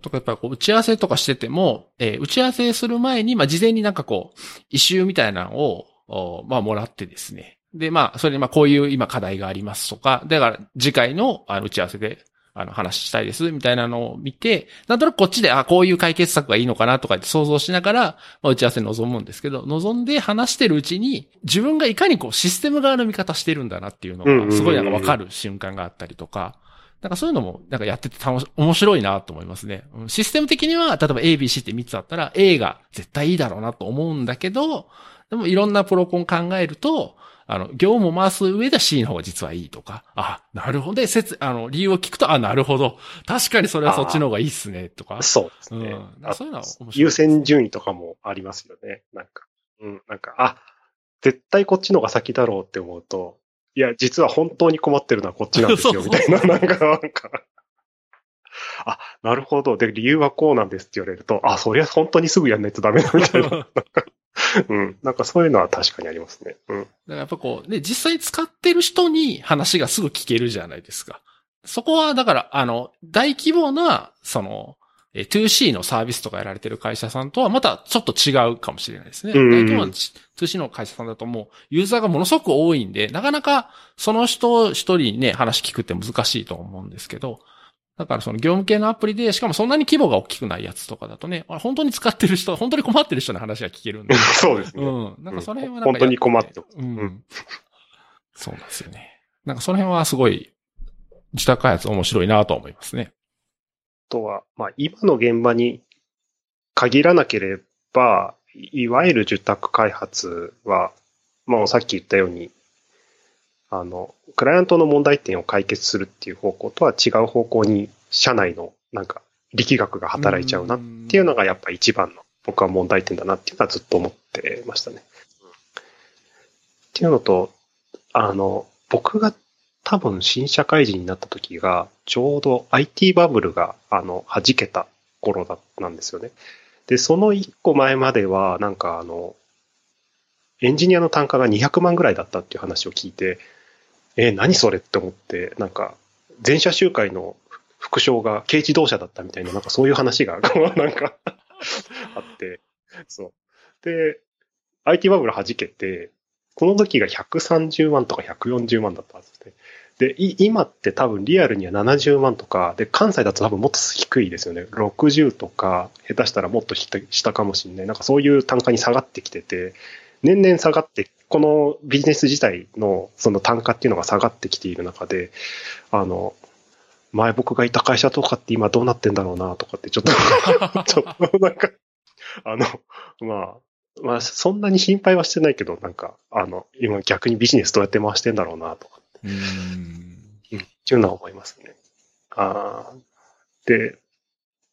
Speaker 1: とかやっぱりこう打ち合わせとかしてても、えー、打ち合わせする前に、まあ、事前になんかこう、一周みたいなのを、まあ、もらってですね。で、まあ、それでまあ、こういう今課題がありますとか、だから次回のあの打ち合わせで、あの話したいです、みたいなのを見て、なんとなくこっちで、あ、こういう解決策がいいのかなとかって想像しながら、まあ、打ち合わせに臨むんですけど、望んで話してるうちに、自分がいかにこうシステム側の見方してるんだなっていうのが、すごいなんかわかる瞬間があったりとか、なんかそういうのも、なんかやってて楽し、面白いなと思いますね。システム的には、例えば A、B、C って3つあったら A が絶対いいだろうなと思うんだけど、でもいろんなプロコン考えると、あの、業務を回す上では C の方が実はいいとか、あ、なるほど。で、説、あの、理由を聞くと、あ、なるほど。確かにそれはそっちの方がいいっすね、とか。
Speaker 2: そうですね。
Speaker 1: うん、そういうのは面白
Speaker 2: い、優先順位とかもありますよね。なんか、うん、なんか、あ、絶対こっちの方が先だろうって思うと、いや、実は本当に困ってるのはこっちなんですよ、みたいな、なんか、なんかあ、なるほど。で、理由はこうなんですって言われると、あ、そりゃ本当にすぐやんないとダメだみたいな。うん。なんかそういうのは確かにありますね。うん。だか
Speaker 1: らやっぱこう、ね、実際使ってる人に話がすぐ聞けるじゃないですか。そこは、だから、あの、大規模な、その、2C のサービスとかやられてる会社さんとはまたちょっと違うかもしれないですね。大規模な 2C の会社さんだともうユーザーがものすごく多いんで、なかなかその人一人にね、話聞くって難しいと思うんですけど、だからその業務系のアプリで、しかもそんなに規模が大きくないやつとかだとね、本当に使ってる人、本当に困ってる人の話が聞けるんで。
Speaker 2: そうですね。
Speaker 1: うん。なんかその辺は
Speaker 2: なんか、本当に困ってる。
Speaker 1: うん。そうなんですよね。なんかその辺はすごい、自宅開発面白いなと思いますね。
Speaker 2: とは、まあ今の現場に限らなければ、いわゆる受託開発は、まあさっき言ったように、あの、クライアントの問題点を解決するっていう方向とは違う方向に社内のなんか力学が働いちゃうなっていうのがやっぱ一番の僕は問題点だなっていうのはずっと思ってましたね。っていうのと、あの、僕が多分新社会人になった時が、ちょうど IT バブルが、あの、弾けた頃だったんですよね。で、その一個前までは、なんかあの、エンジニアの単価が200万ぐらいだったっていう話を聞いて、えー、何それって思って、なんか、全社集会の副賞が軽自動車だったみたいな、なんかそういう話が、なんかあって、そう。で、IT バブル弾けて、この時が130万とか140万だったはずで。で、今って多分リアルには70万とか、で、関西だと多分もっと低いですよね。60とか、下手したらもっと下かもしれない。なんかそういう単価に下がってきてて、年々下がってこのビジネス自体のその単価っていうのが下がってきている中で、あの、前僕がいた会社とかって今どうなってんだろうなとかってちょっと ちょっとなんか、あの、まあ、まあそんなに心配はしてないけど、なんか、あの、今逆にビジネスどうやって回してんだろうなとかって。うん。っていうのは思いますね。あで、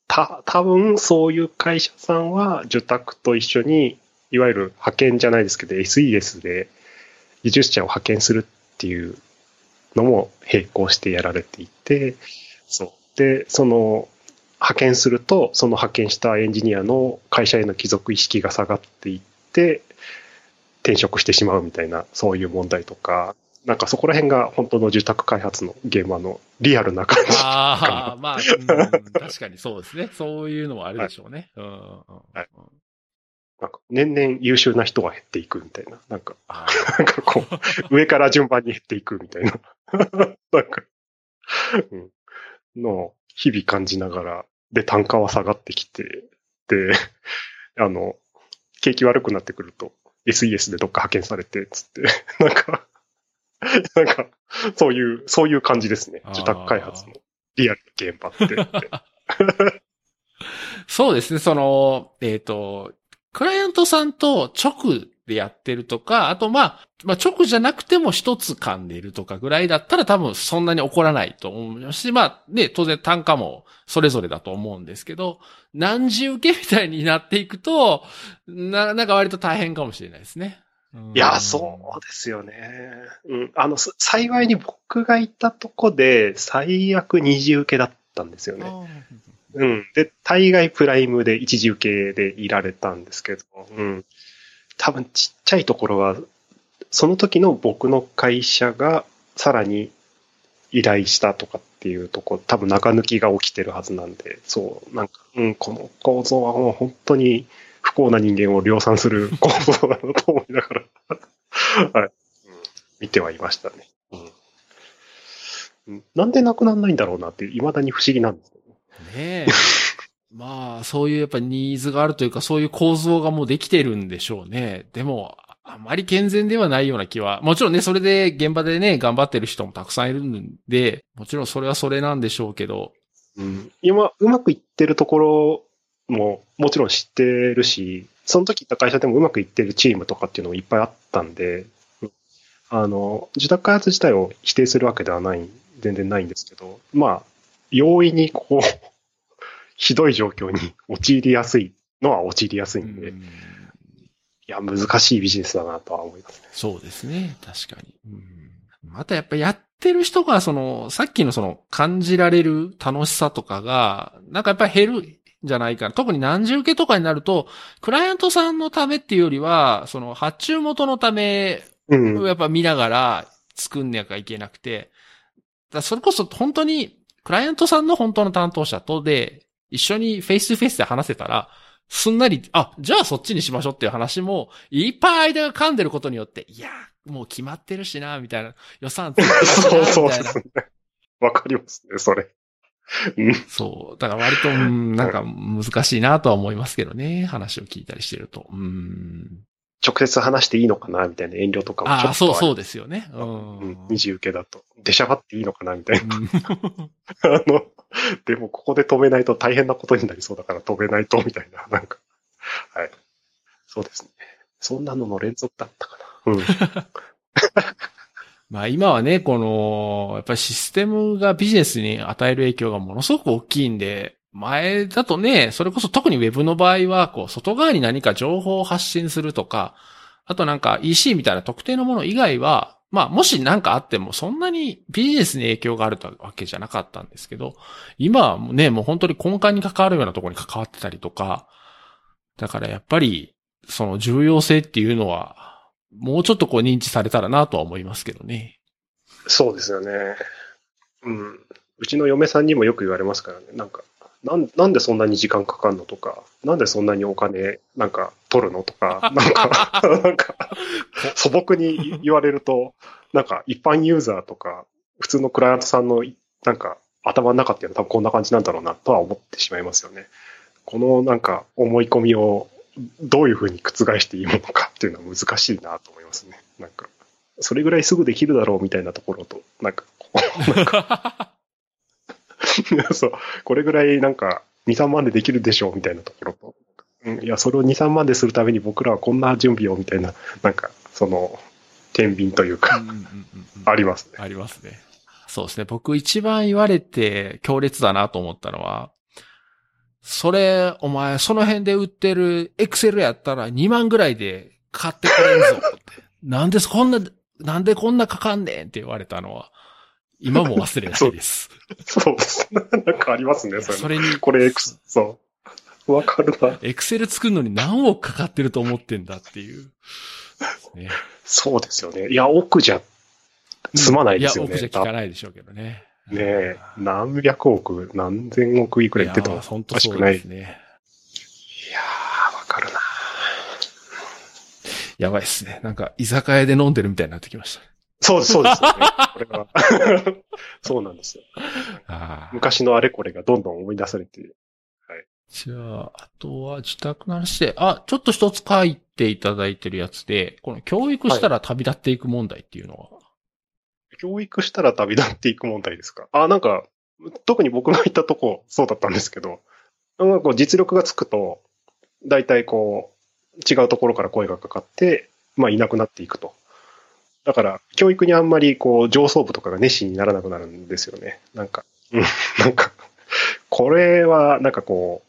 Speaker 2: た、多分そういう会社さんは受託と一緒にいわゆる派遣じゃないですけど、SES で技術者を派遣するっていうのも並行してやられていて、そう。で、その、派遣すると、その派遣したエンジニアの会社への帰属意識が下がっていって、転職してしまうみたいな、そういう問題とか、なんかそこら辺が本当の住宅開発の現場のリアルな感じ。
Speaker 1: ああ、まあ、うん、確かにそうですね。そういうのもあるでしょうね。はい、うん、はい
Speaker 2: なんか年々優秀な人が減っていくみたいな。なんか、なんかこう、上から順番に減っていくみたいな。なんか、うん、の日々感じながら、で、単価は下がってきて、で、あの、景気悪くなってくると、SES でどっか派遣されて、つって、なんか、なんか、そういう、そういう感じですね。受託開発のリアルな現場って。
Speaker 1: そうですね、その、えっ、と、クライアントさんと直でやってるとか、あとまあ、まあ直じゃなくても一つ噛んでるとかぐらいだったら多分そんなに怒らないと思いますし、まあね、当然単価もそれぞれだと思うんですけど、何時受けみたいになっていくと、な、なんか割と大変かもしれないですね。
Speaker 2: いや、そうですよね。うん。あの、す幸いに僕が行ったとこで、最悪二次受けだったんですよね。うん。で、大概プライムで一時受けでいられたんですけど、うん。多分ちっちゃいところは、その時の僕の会社がさらに依頼したとかっていうとこ、多分中抜きが起きてるはずなんで、そう、なんか、うん、この構造はもう本当に不幸な人間を量産する構造だなと思いながら、はい、うん。見てはいましたね。うんうん。なんでなくならないんだろうなって、未だに不思議なんですけどね。
Speaker 1: ねえ。まあ、そういうやっぱニーズがあるというか、そういう構造がもうできてるんでしょうね。でも、あまり健全ではないような気は。もちろんね、それで現場でね、頑張ってる人もたくさんいるんで、もちろんそれはそれなんでしょうけど。
Speaker 2: うん、今、うまくいってるところももちろん知ってるし、その時行った会社でもうまくいってるチームとかっていうのもいっぱいあったんで、あの、受託開発自体を否定するわけではない、全然ないんですけど、まあ、容易にこう、ひどい状況に陥りやすいのは陥りやすいんで、い
Speaker 1: うん
Speaker 2: や、難しいビジネスだなとは思いますね。
Speaker 1: そうですね。確かに。うんまたやっぱやってる人が、その、さっきのその感じられる楽しさとかが、なんかやっぱり減るんじゃないかな。特に何次請けとかになると、クライアントさんのためっていうよりは、その発注元のため
Speaker 2: うん。
Speaker 1: をやっぱ見ながら作んなきゃいけなくて、だそれこそ本当に、クライアントさんの本当の担当者とで、一緒にフェイスフェイスで話せたら、すんなり、あ、じゃあそっちにしましょうっていう話も、いっぱい間が噛んでることによって、いや、もう決まってるしな、みたいな。予算ついてるし
Speaker 2: そう
Speaker 1: な、
Speaker 2: そう。ですね。わかりますね、それ。うん。
Speaker 1: そう。だから割と、うんなんか難しいなとは思いますけどね。話を聞いたりしてると。うん。
Speaker 2: 直接話していいのかなみたいな遠慮とかもちょっと
Speaker 1: ああ、そうそう
Speaker 2: う。
Speaker 1: ですよね。うん。
Speaker 2: うん、二次受けだと。出しゃばっていいのかなみたいな。
Speaker 1: うん
Speaker 2: あの、でもここで止めないと大変なことになりそうだから止めないと、みたいな、なんか。はい。そうですね。そんなのの連続だったかな。うん。
Speaker 1: まあ今はね、この、やっぱりシステムがビジネスに与える影響がものすごく大きいんで、前だとね、それこそ特に Web の場合は、こう、外側に何か情報を発信するとか、あとなんか EC みたいな特定のもの以外は、まあもし何かあってもそんなにビジネスに影響があるわけじゃなかったんですけど、今はね、もう本当に根幹に関わるようなところに関わってたりとか、だからやっぱり、その重要性っていうのは、もうちょっとこう認知されたらなとは思いますけどね。
Speaker 2: そうですよね。うん。うちの嫁さんにもよく言われますからね。なんか、なんなんでそんなに時間かかるのとか、なんでそんなにお金なんか取るのとか、なんか、なんか、素朴に言われると、なんか一般ユーザーとか、普通のクライアントさんのなんか頭の中っていうのは多分こんな感じなんだろうなとは思ってしまいますよね。このなんか思い込みをどういうふうに覆していいものかっていうのは難しいなと思いますね。なんか、それぐらいすぐできるだろうみたいなところと、なんか、こう そう、これぐらいなんか2、3万でできるでしょうみたいなところと、うん、いや、それを2、3万でするために僕らはこんな準備をみたいな、なんか、その、天秤というか、ありますね。
Speaker 1: ありますね。そうですね。僕一番言われて強烈だなと思ったのは、それ、お前、その辺で売ってるエクセルやったら2万ぐらいで買ってくれんぞって。なんでこんな、なんでこんなかかんねんって言われたのは、今も忘れないです。
Speaker 2: そうです。なんかありますね、それ。
Speaker 1: それに、
Speaker 2: これそう。わかるな。
Speaker 1: エクセル作るのに何億かかってると思ってんだっていう。ね、
Speaker 2: そうですよね。いや、奥じゃ済まないですよね。
Speaker 1: いや、億じゃ効かないでしょうけどね。
Speaker 2: ねえ、何百億、何千億いくら言ってても
Speaker 1: いや本
Speaker 2: お
Speaker 1: 当そ
Speaker 2: い。い
Speaker 1: ですね。
Speaker 2: やー、わかるな。
Speaker 1: やばいですね。なんか、居酒屋で飲んでるみたいになってきました。
Speaker 2: そうです、そうですよね。これは。そうなんですよ。昔のあれこれがどんどん思い出されて、はい。
Speaker 1: じゃあ、あとは自宅の話で、あ、ちょっと一つ書いていただいてるやつで、この教育したら旅立っていく問題っていうのは、
Speaker 2: 教育したら旅立っていく問題ですか？あ、なんか、特に僕が行ったとこ、そうだったんですけど、なんかこう実力がつくと、大体こう、違うところから声がかかって、まあいなくなっていくと。だから、教育にあんまりこう、上層部とかが熱心にならなくなるんですよね。なんか、うん、なんか、これは、なんかこ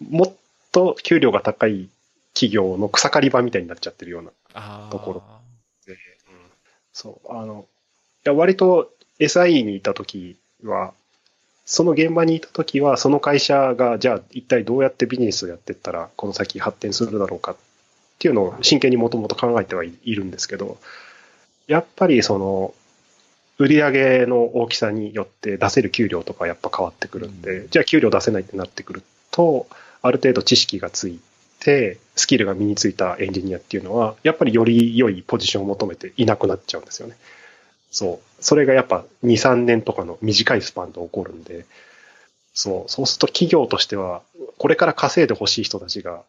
Speaker 2: う、もっと給料が高い企業の草刈り場みたいになっちゃってるような
Speaker 1: あ
Speaker 2: ところで、うん、そう、あの、いや、割と SIE にいた時は、その現場にいた時は、その会社が、じゃあ一体どうやってビジネスをやっていったら、この先発展するだろうかっていうのを真剣にもともと考えてはいるんですけど、やっぱりその、売上の大きさによって出せる給料とかやっぱ変わってくるんで、じゃあ給料出せないってなってくると、ある程度知識がついて、スキルが身についたエンジニアっていうのは、やっぱりより良いポジションを求めていなくなっちゃうんですよね。そう。それがやっぱ2、3年とかの短いスパンで起こるんで、そう。そうすると企業としては、これから稼いでほしい人たちが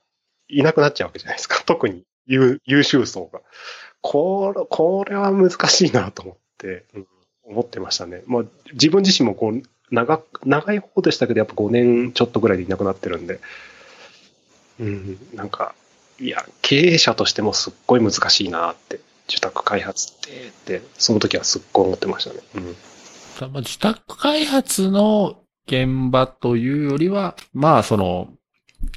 Speaker 2: いなくなっちゃうわけじゃないですか。特に優優秀層が。これ、これは難しいなと思って、うん、思ってましたね。まあ、自分自身もこう、長、長い方でしたけど、やっぱ5年ちょっとぐらいでいなくなってるんで、うん、なんか、いや、経営者としてもすっごい難しいなって、受託開発って、って、その時はすっごい思ってましたね。うん。
Speaker 1: まあ自宅開発の現場というよりは、まあその、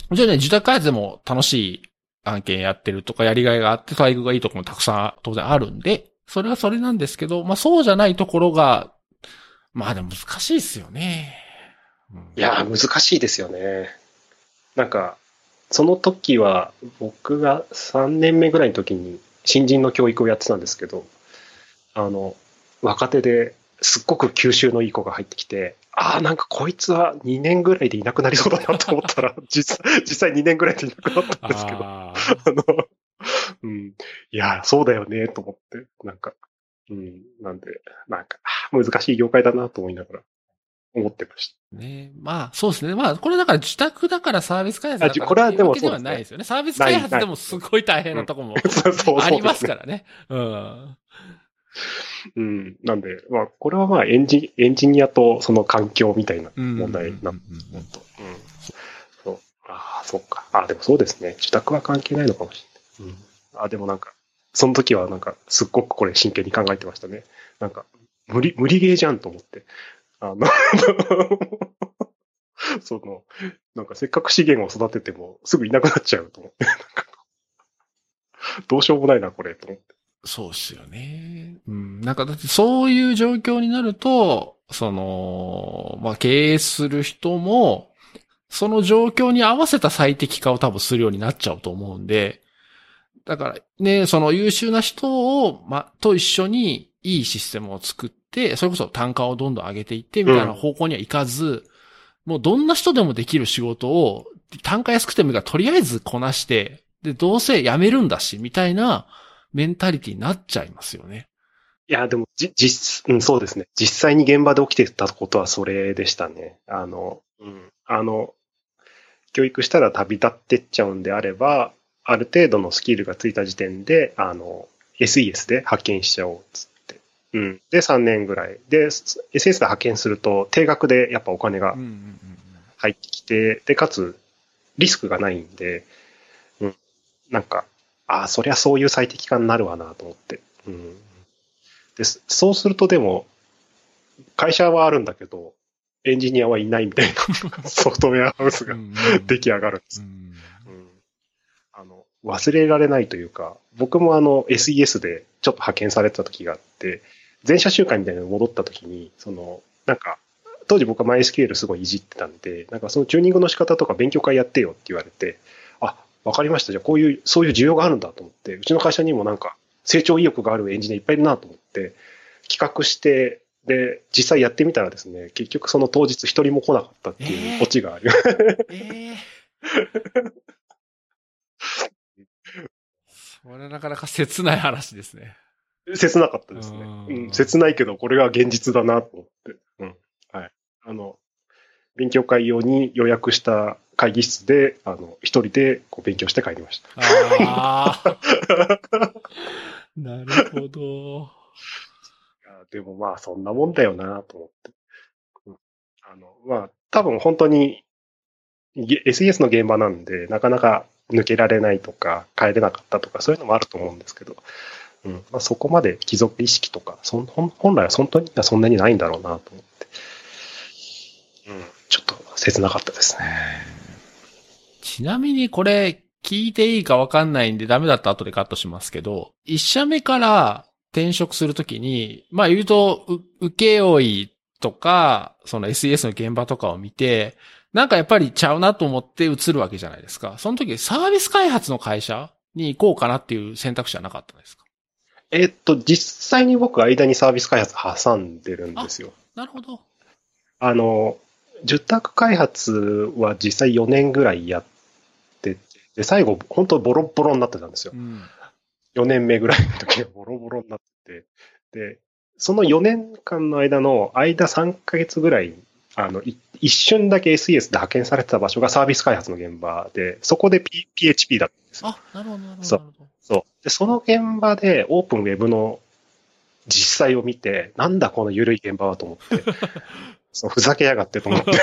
Speaker 1: もちろんね、自宅開発でも楽しい案件やってるとか、やりがいがあって、待遇がいいところもたくさん当然あるんで、それはそれなんですけど、まあそうじゃないところが、まあでも難しいですよね。
Speaker 2: いや、難しいですよね。なんか、その時は、僕が3年目ぐらいの時に新人の教育をやってたんですけど、あの、若手ですっごく吸収のいい子が入ってきて、ああ、なんかこいつは2年ぐらいでいなくなりそうだなと思ったら、実際、実際2年ぐらいでいなくなったんですけど、あの、うん、いや、そうだよね、と思って、なんか、うん、なんで、なんか、難しい業界だなと思いながら、思ってました。
Speaker 1: ねまあ、そうですね。まあ、これだから自宅だからサービス開発だから
Speaker 2: これはでも
Speaker 1: っていうではないですよね。サービス開発でもすごい大変なとこも ありますからね。うん。
Speaker 2: うん。なんで、まあ、これはまあ、エンジ、エンジニアとその環境みたいな
Speaker 1: うん
Speaker 2: 問題な、
Speaker 1: うん
Speaker 2: 本当うん。そう。ああ、そっか。ああ、でもそうですね。自宅は関係ないのかもしれない。うん。ああ、でもなんか、その時はなんか、すっごくこれ真剣に考えてましたね。なんか、無理、無理ゲーじゃんと思って。あの、その、なんかせっかく資源を育ててもすぐいなくなっちゃうと思って。どうしようもないな、これ、と思って。
Speaker 1: そうっすよね。うん。なんか、だってそういう状況になると、その、まあ、経営する人も、その状況に合わせた最適化を多分するようになっちゃうと思うんで、だからね、その優秀な人を、ま、と一緒にいいシステムを作って、それこそ単価をどんどん上げていって、みたいな方向にはいかず、もうどんな人でもできる仕事を、単価安くてもいいからとりあえずこなして、で、どうせ辞めるんだし、みたいなメンタリティになっちゃいますよね。
Speaker 2: いや、でも、じ、実、うん、そうですね。実際に現場で起きてたことはそれでしたね。あの、うん。あの、教育したら旅立ってっちゃうんであれば、ある程度のスキルがついた時点で、あの、SES で派遣しちゃおうっつって。うん。で、3年ぐらい。で、SS で派遣すると、定額でやっぱお金が入ってきて、で、かつ、リスクがないんで、うん。なんか、ああ、そりゃそういう最適化になるわなと思って。うん。で、そそうするとでも、会社はあるんだけど、エンジニアはいないみたいな ソフトウェアハウス
Speaker 1: うん。
Speaker 2: が
Speaker 1: うん
Speaker 2: 出来上がるんです
Speaker 1: う。ん
Speaker 2: うんあの、忘れられないというか、僕もあの SES でちょっと派遣されてた時があって、全社集会みたいなのに戻った時に、その、なんか、当時僕は MySQL すごいいじってたんで、なんかそのチューニングの仕方とか勉強会やってよって言われて、あ、わかりました。じゃあこういう、そういう需要があるんだと思って、うちの会社にもなんか成長意欲があるエンジニアいっぱいいるなと思って、企画して、で、実際やってみたらですね、結局その当日一人も来なかったっていうオチがあります。
Speaker 1: ええそれなかなか切ない話ですね。
Speaker 2: 切なかったですね。
Speaker 1: うん
Speaker 2: うん、切ないけど、これが現実だなと思って。うん。はい。あの、勉強会用に予約した会議室で、あの、一人でこう勉強して帰りました。
Speaker 1: ああ。なるほど。
Speaker 2: いやでもまあそんなもんだよなと思って。うんあの、まあ多分本当にげ SES の現場なんでなかなか抜けられないとか帰れなかったとかそういうのもあると思うんですけど、うんまあ、そこまで貴族意識とかそん本本来は本当にはそんなにないんだろうなと思って。うん、ちょっと切なかったですね。
Speaker 1: ちなみにこれ、聞いていいかわかんないんでダメだったら後でカットしますけど、一社目から転職するときに、まあ言うと、う請負とか、その SES の現場とかを見て、なんかやっぱりちゃうなと思って移るわけじゃないですか。その時サービス開発の会社に行こうかなっていう選択肢はなかったんですか？
Speaker 2: えっと、実際に僕間にサービス開発挟んでるんですよ。
Speaker 1: なるほど。
Speaker 2: あの、受託開発は実際4年ぐらいやってて、で、最後、本当ボロッボロになってたんですよ
Speaker 1: う。ん。
Speaker 2: 4年目ぐらいの時はボロボロになってて、で、その4年間の間の間3ヶ月ぐらい、あの、い一瞬だけ SES で派遣されてた場所がサービス開発の現場で、そこで、P、PHP だったんですよ。
Speaker 1: あ、なるほど、なるほど。
Speaker 2: そうそう。で、その現場でオープンウェブの実際を見て、なんだこの緩い現場はと思って、ふざけやがってと思って、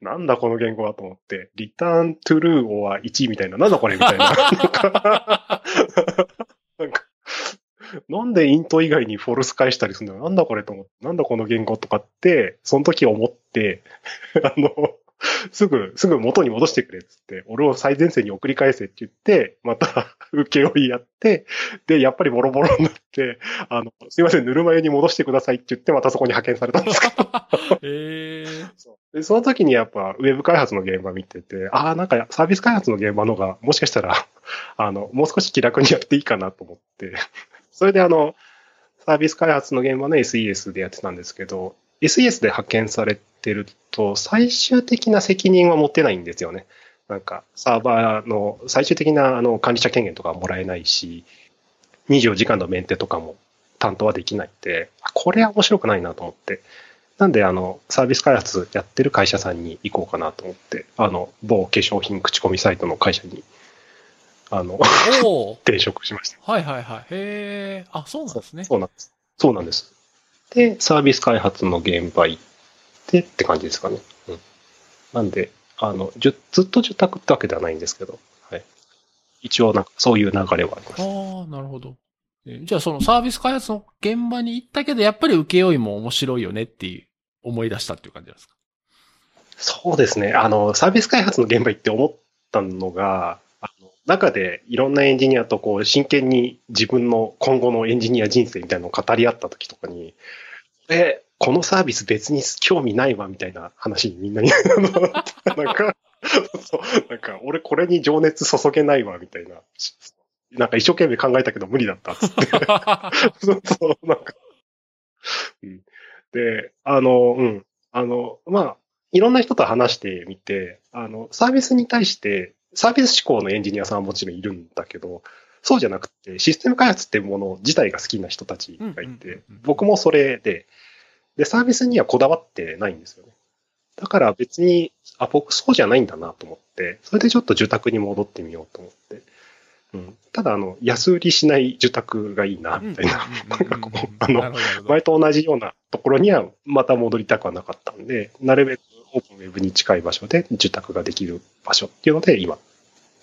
Speaker 2: なんだこの言語はと思って、リターントゥルー or 1みたいな、なんだこれみたいな。なんか、なんでイント以外にフォルス返したりするのなんだこれと思って、なんだこの言語とかって、その時思って、あの、すぐ、すぐ元に戻してくれっつって、俺を最前線に送り返せって言って、また受け負いやって、で、やっぱりボロボロになって、あの、すいません、ぬるま湯に戻してくださいって言って、またそこに派遣されたんですけど。
Speaker 1: ええ
Speaker 2: そう。でその時にやっぱ、ウェブ開発の現場見てて、ああ、なんかサービス開発の現場の方が、もしかしたら、あの、もう少し気楽にやっていいかなと思って、それであの、サービス開発の現場の SES でやってたんですけど、SES で派遣されてると、最終的な責任は持てないんですよね。なんか、サーバーの最終的なあの管理者権限とかはもらえないし、24時間のメンテとかも担当はできないって、あこれは面白くないなと思って。なんで、あの、サービス開発やってる会社さんに行こうかなと思って、あの、某化粧品口コミサイトの会社に、あの、転職しました。
Speaker 1: はいはいはい。へえ。あ、そうなんですね。
Speaker 2: そうなんです。そうなんです。で、サービス開発の現場行ってって感じですかね。うん。なんで、あの、じゅずっと受託ってわけではないんですけど、はい。一応、なんか、そういう流れはあります。
Speaker 1: ああ、なるほど。えーじゃあそのサービス開発の現場に行ったけど、やっぱり請負いも面白いよねっていう、思い出したっていう感じなんですか？
Speaker 2: そうですね。あの、サービス開発の現場行って思ったのが、あの中でいろんなエンジニアとこう真剣に自分の今後のエンジニア人生みたいなのを語り合った時とかに、え、このサービス別に興味ないわみたいな話にみんなに、なんか、なんか俺これに情熱注げないわみたいな。なんか一生懸命考えたけど無理だったっつって。そうそう、なんか。うん、で、あの、うん。あの、まあ、いろんな人と話してみて、あの、サービスに対して、サービス志向のエンジニアさんはもちろんいるんだけど、そうじゃなくて、システム開発ってもの自体が好きな人たちがいて
Speaker 1: うん、
Speaker 2: 僕もそれで、で、サービスにはこだわってないんですよね。だから別に、あ、僕そうじゃないんだなと思って、それでちょっと受託に戻ってみようと思って。うん、ただ、あの、安売りしない受託がいいな、みたいな。なんかこう、あの前と同じようなところにはまた戻りたくはなかったんで、なるべくオープンウェブに近い場所で受託ができる場所っていうので今、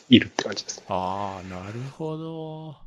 Speaker 2: いるって感じですね。
Speaker 1: ああ、なるほど。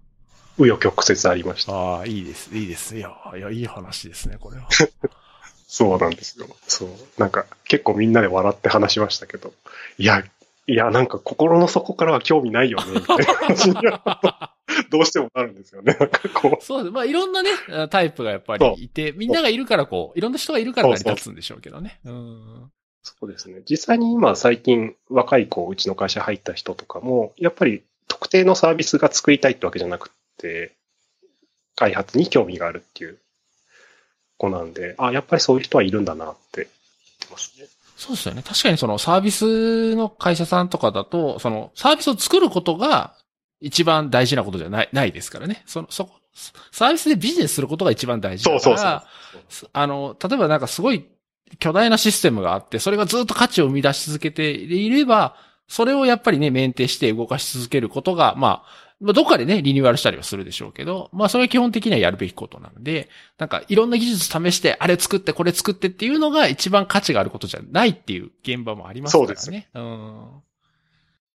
Speaker 2: 紆余曲折ありました。
Speaker 1: ああ、いいです、いいです。いや、いや、いい話ですね、これは。
Speaker 2: そうなんですよ。そう。なんか結構みんなで笑って話しましたけど、いや、いや、なんか心の底からは興味ないよね、みたいな話には どうしてもなるんですよね。なんかこう。
Speaker 1: そうです。まあ、いろんなね、タイプがやっぱりいて、みんながいるからこう、いろんな人がいるから成り立つんでしょうけどね。うん。
Speaker 2: そうですね。実際に今最近若い子、うちの会社入った人とかも、やっぱり特定のサービスが作りたいってわけじゃなくて、開発に興味があるっていう子なんで、あ、やっぱりそういう人はいるんだなって言ってますね。
Speaker 1: そうですよね。確かにそのサービスの会社さんとかだと、そのサービスを作ることが一番大事なことじゃない、ないですからね。その、そこ、サービスでビジネスすることが一番大事だから、
Speaker 2: そうそうそう。
Speaker 1: あの、例えばなんかすごい巨大なシステムがあって、それがずっと価値を生み出し続けていれば、それをやっぱりね、メンテして動かし続けることが、まあ、まあどっかでね、リニューアルしたりはするでしょうけど、まあそれは基本的にはやるべきことなので、なんかいろんな技術試して、あれ作って、これ作ってっていうのが一番価値があることじゃないっていう現場もありますからね。
Speaker 2: そうです
Speaker 1: うん。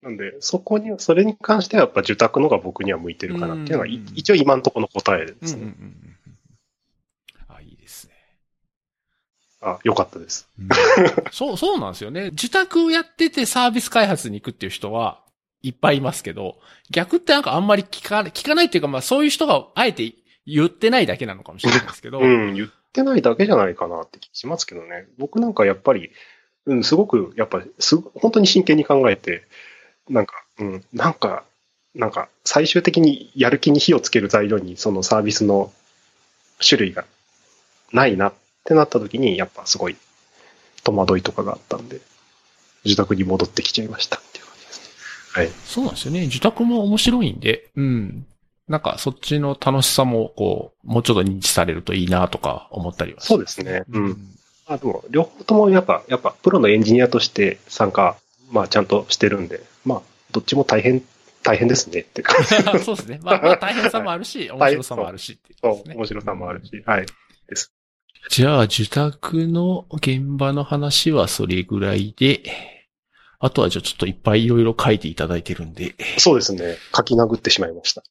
Speaker 2: なんで、そこに、それに関してはやっぱ受託のが僕には向いてるかなっていうのが、一応今のところの答えで
Speaker 1: うん
Speaker 2: すね。
Speaker 1: うんうんうん。あ、いいですね。
Speaker 2: あ、よかったです。
Speaker 1: そう、そうなんですよね。受託やっててサービス開発に行くっていう人はいっぱいいますけど、逆ってなんかあんまり聞か、聞かないっていうか、まあそういう人があえて言ってないだけなのかもしれないですけど、
Speaker 2: うん、言ってないだけじゃないかなって気しますけどね。僕なんかやっぱり、うん、すごく、やっぱ、す本当に真剣に考えて、なんか、うん、なんか、なんか、最終的にやる気に火をつける材料に、そのサービスの種類がないなってなった時に、やっぱすごい戸惑いとかがあったんで、自宅に戻ってきちゃいましたはい。
Speaker 1: そうなんですよね。受託も面白いんで、うん。なんかそっちの楽しさも、こう、もうちょっと認知されるといいなとか思ったりは
Speaker 2: そうですねうんあでも、両方ともやっぱ、やっぱ、プロのエンジニアとして参加、まあ、ちゃんとしてるんで、まあ、どっちも大変、大変ですねって感じ。
Speaker 1: そうですね。まあ、まあ大変さもあるし、面白さもあるしっていうね。
Speaker 2: う、面白さもあるし、はい。
Speaker 1: じゃあ、受託の現場の話はそれぐらいで、あとはじゃあちょっといっぱいいろいろ書いていただいてるんで、
Speaker 2: そうですね。書き殴ってしまいました。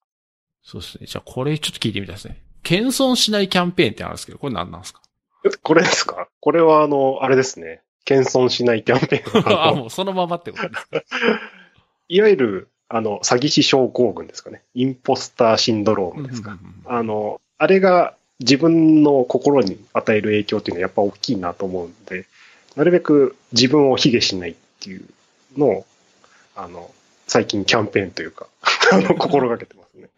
Speaker 1: そうですね。じゃあこれちょっと聞いてみたいですね。謙遜しないキャンペーンってあるんですけど、これ何なんですか？
Speaker 2: えこれですか？これは、あの、あれですね。謙遜しないキャンペーン
Speaker 1: あ、もうそのままってことですか？
Speaker 2: いわゆる、あの、詐欺師症候群ですかね。インポスターシンドロームですか。あの、あれが自分の心に与える影響っていうのはやっぱ大きいなと思うんで、なるべく自分を卑下しないっていうのを、あの、最近キャンペーンというか、あの、心がけてますね。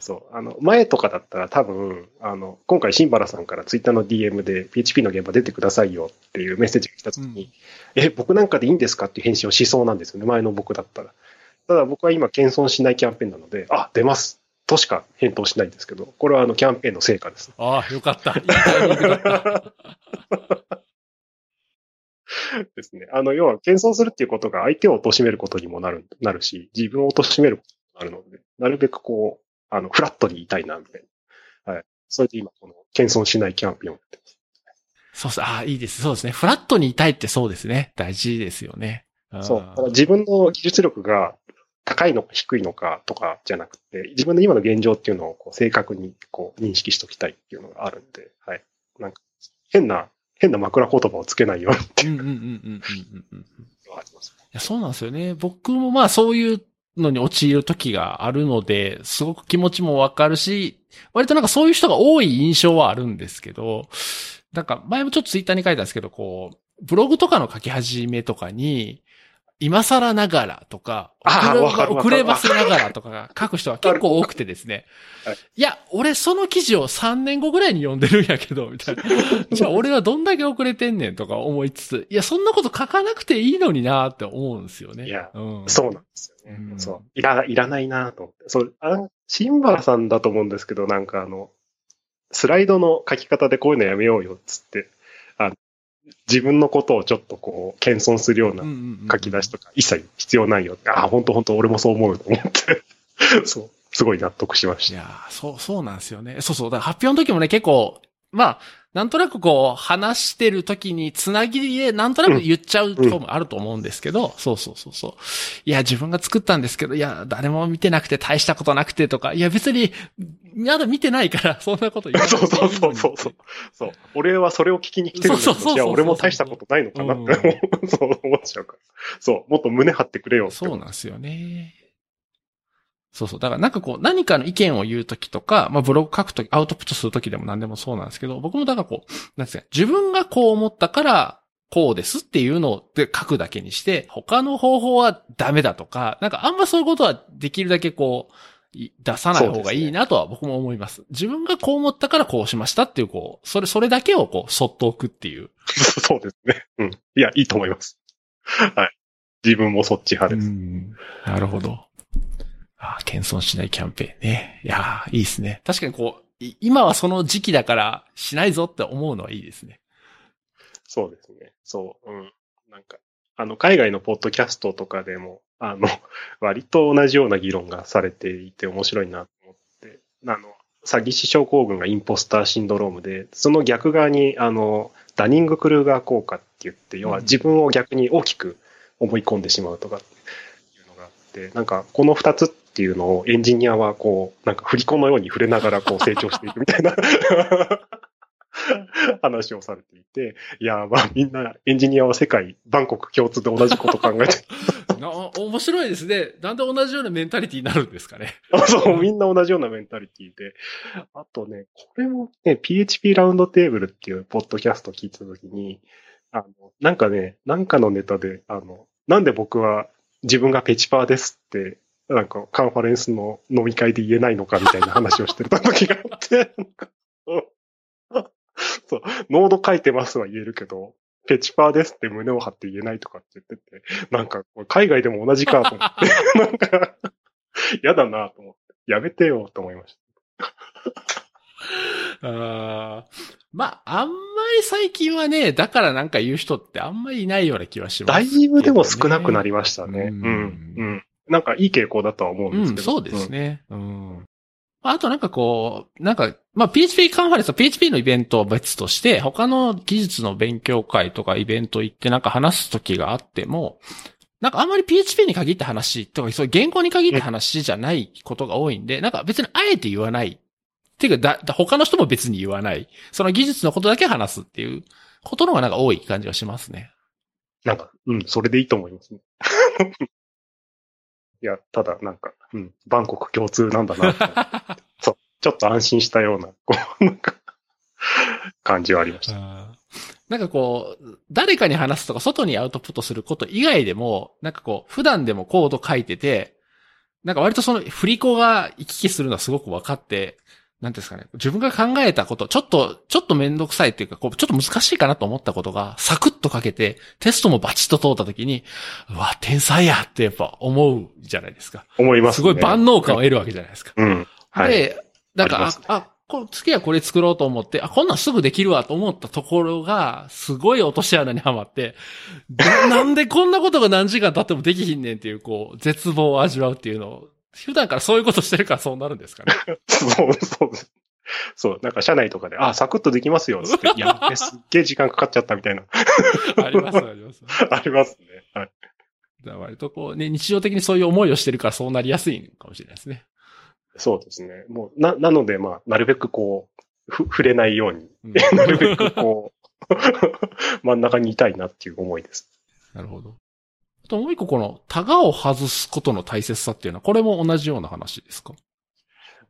Speaker 2: そう。あの、前とかだったら多分、あの、今回、新原さんからツイッターの DM で PHP の現場出てくださいよっていうメッセージが来た時に、え、僕なんかでいいんですかっていう返信をしそうなんですよね。前の僕だったら。ただ僕は今、謙遜しないキャンペーンなので、あ、出ます。としか返答しないんですけど、これはあの、キャンペーンの成果です。
Speaker 1: ああ、よかった。いいタイミングだった。
Speaker 2: ですね。あの、要は、謙遜するっていうことが相手を貶めることにもなる、なるし、自分を貶めることにもなるので、なるべくこう、あの、フラットにいたいな、みたいな。はい。それで今、この、謙遜しないキャンペーンをやってます。
Speaker 1: そうです。ああ、いいです。そうですね。フラットにいたいってそうですね。大事ですよね。
Speaker 2: そう。自分の技術力が高いのか低いのかとかじゃなくて、自分の今の現状っていうのをこう正確にこう認識しておきたいっていうのがあるんで、はい。なんか、変な、変な枕言葉をつけないようにっていう
Speaker 1: うんうんうんうんうんうんうん。
Speaker 2: のがあります。
Speaker 1: いや、そうなんですよね。僕もまあそういうのに陥る時があるので、すごく気持ちもわかるし、割となんかそういう人が多い印象はあるんですけど、なんか前もちょっとツイッターに書いたんですけど、こう、ブログとかの書き始めとかに、今更ながらとか、遅ればせながらとかが書く人は結構多くてですね
Speaker 2: はい。
Speaker 1: いや、俺その記事を3年後ぐらいに読んでるんやけど、みたいな。じゃあ俺はどんだけ遅れてんねんとか思いつつ、いや、そんなこと書かなくていいのになって思うんですよね。
Speaker 2: いや
Speaker 1: うん、
Speaker 2: そうなんですよね。
Speaker 1: うん
Speaker 2: そう。いら、いらないなと思って。そう、あの、新原さんだと思うんですけど、なんかあの、スライドの書き方でこういうのやめようよっつって、自分のことをちょっとこう、謙遜するような書き出しとか一切必要ないよって。ああ、本当本当俺もそう思うと思って。そう。すごい納得しました。
Speaker 1: いやーそう、そうなんですよね。そうそう。だから発表の時もね、結構、まあ、なんとなくこう、話してる時に、つなぎで、なんとなく言っちゃうこともあると思うんですけど、そうそうそうそう。いや、自分が作ったんですけど、いや、誰も見てなくて大したことなくてとか、いや、別に、まだ見てないから、そんなこと言わない
Speaker 2: そうそうそうそう。そう。俺はそれを聞きに来てるんだけど、いや、俺も大したことないのかなって そう思っちゃうから。そう。もっと胸張ってくれよって思
Speaker 1: そうなんですよね。そうそう。だからなんかこう、何かの意見を言うときとか、まあブログ書くとき、アウトプットするときでも何でもそうなんですけど、僕もだからこう、なんですか、自分がこう思ったから、こうですっていうので書くだけにして、他の方法はダメだとか、なんかあんまそういうことはできるだけこう、い出さない方がいいなとは僕も思います。自分がこう思ったからこうしましたっていう、こう、それ、それだけをこう、そっと置くっていう。
Speaker 2: そうですね。うん。いや、いいと思います。はい。自分もそっち派です。
Speaker 1: ん。なるほど。ああ、謙遜しないキャンペーンね。いやーいいですね。確かにこう、い今はその時期だからしないぞって思うのはいいですね。
Speaker 2: そうですね。そう。うん。なんか、あの、海外のポッドキャストとかでも、あの、割と同じような議論がされていて面白いなと思って、あの、詐欺師症候群がインポスターシンドロームで、その逆側に、あの、ダニング・クルーガー効果って言って、要は自分を逆に大きく思い込んでしまうとかっていうのがあって、なんか、この二つっていうのをエンジニアはこう、なんか振り子のように触れながらこう 成長していくみたいな話をされていて、いや、まあみんなエンジニアは世界、バンコク共通で同じこと考えて
Speaker 1: な面白いですね。なんで同じようなメンタリティになるんですかね。
Speaker 2: そう、みんな同じようなメンタリティで。あとね、これもね、PHP ラウンドテーブルっていうポッドキャスト聞いたときに、あの、なんかね、なんかのネタで、あの、なんで僕は自分がペチパーですって、なんかカンファレンスの飲み会で言えないのかみたいな話をしてた時があって、そう、ノード書いてますは言えるけど、ペチパーですって胸を張って言えないとかって言ってて、なんか、海外でも同じかと思って、なんか、嫌だなと思って、やめてよと思いまし
Speaker 1: あーまあ、あんまり最近はね、だからなんか言う人ってあんまりいないような気はし
Speaker 2: た。
Speaker 1: ます、
Speaker 2: だいぶでも少なくなりましたね。
Speaker 1: う
Speaker 2: うんん。うん。なんかいい傾向だとは思うん
Speaker 1: うん、
Speaker 2: ですけど。
Speaker 1: そうですね。うん。あとなんかこう、なんか、まあ PHP カンファレンスは PHP のイベントは別として、他の技術の勉強会とかイベント行ってなんか話す時があっても、なんかあんまり PHP に限った話とか、そういう言語に限った話じゃないことが多いんで、なんか別にあえて言わない。っていうかだ、だ他の人も別に言わない。その技術のことだけ話すっていうことの方がなんか多い感じがしますね。
Speaker 2: なんか、うん、それでいいと思いますね。いや、ただなんか、うん、バンコク共通なんだな そう、ちょっと安心したような、こう、なんか、感じはありました。
Speaker 1: なんかこう、誰かに話すとか、外にアウトプットすること以外でも、なんかこう、普段でもコード書いてて、なんか割とその振り子が行き来するのはすごく分かって、なんですかね、自分が考えたこと、ちょっと、ちょっとめんどくさいっていうか、こう、ちょっと難しいかなと思ったことが、サクッと書けて、テストもバチッと通った時に、うわ、天才やってやっぱ思うじゃないですか。
Speaker 2: 思いますね。
Speaker 1: すごい万能感を得るわけじゃないですか。
Speaker 2: うん。はい。
Speaker 1: で、なんか、あ
Speaker 2: ね、
Speaker 1: あ、こう次はこれ作ろうと思って、あ、こんなんすぐできるわと思ったところが、すごい落とし穴にはまって、ななんでこんなことが何時間経ってもできひんねんっていう、こう、絶望を味わうっていうのを、普段からそういうことしてるからそうなるんですかね。
Speaker 2: そう、そうです。そう、なんか社内とかで、あ、サクッとできますよ、つって、いや、べすっげえ時間かかっちゃったみたいな、
Speaker 1: あります、あります。
Speaker 2: ありますね。はい。
Speaker 1: だから割とこう、ね、日常的にそういう思いをしてるからそうなりやすいかもしれないですね。
Speaker 2: そうですね。もう、な、なので、まあ、なるべくこう、ふ、触れないように、
Speaker 1: うん
Speaker 2: なるべくこう、真ん中にいたいなっていう思いです。
Speaker 1: なるほど。あともう一個この、タガを外すことの大切さっていうのは、これも同じような話ですか？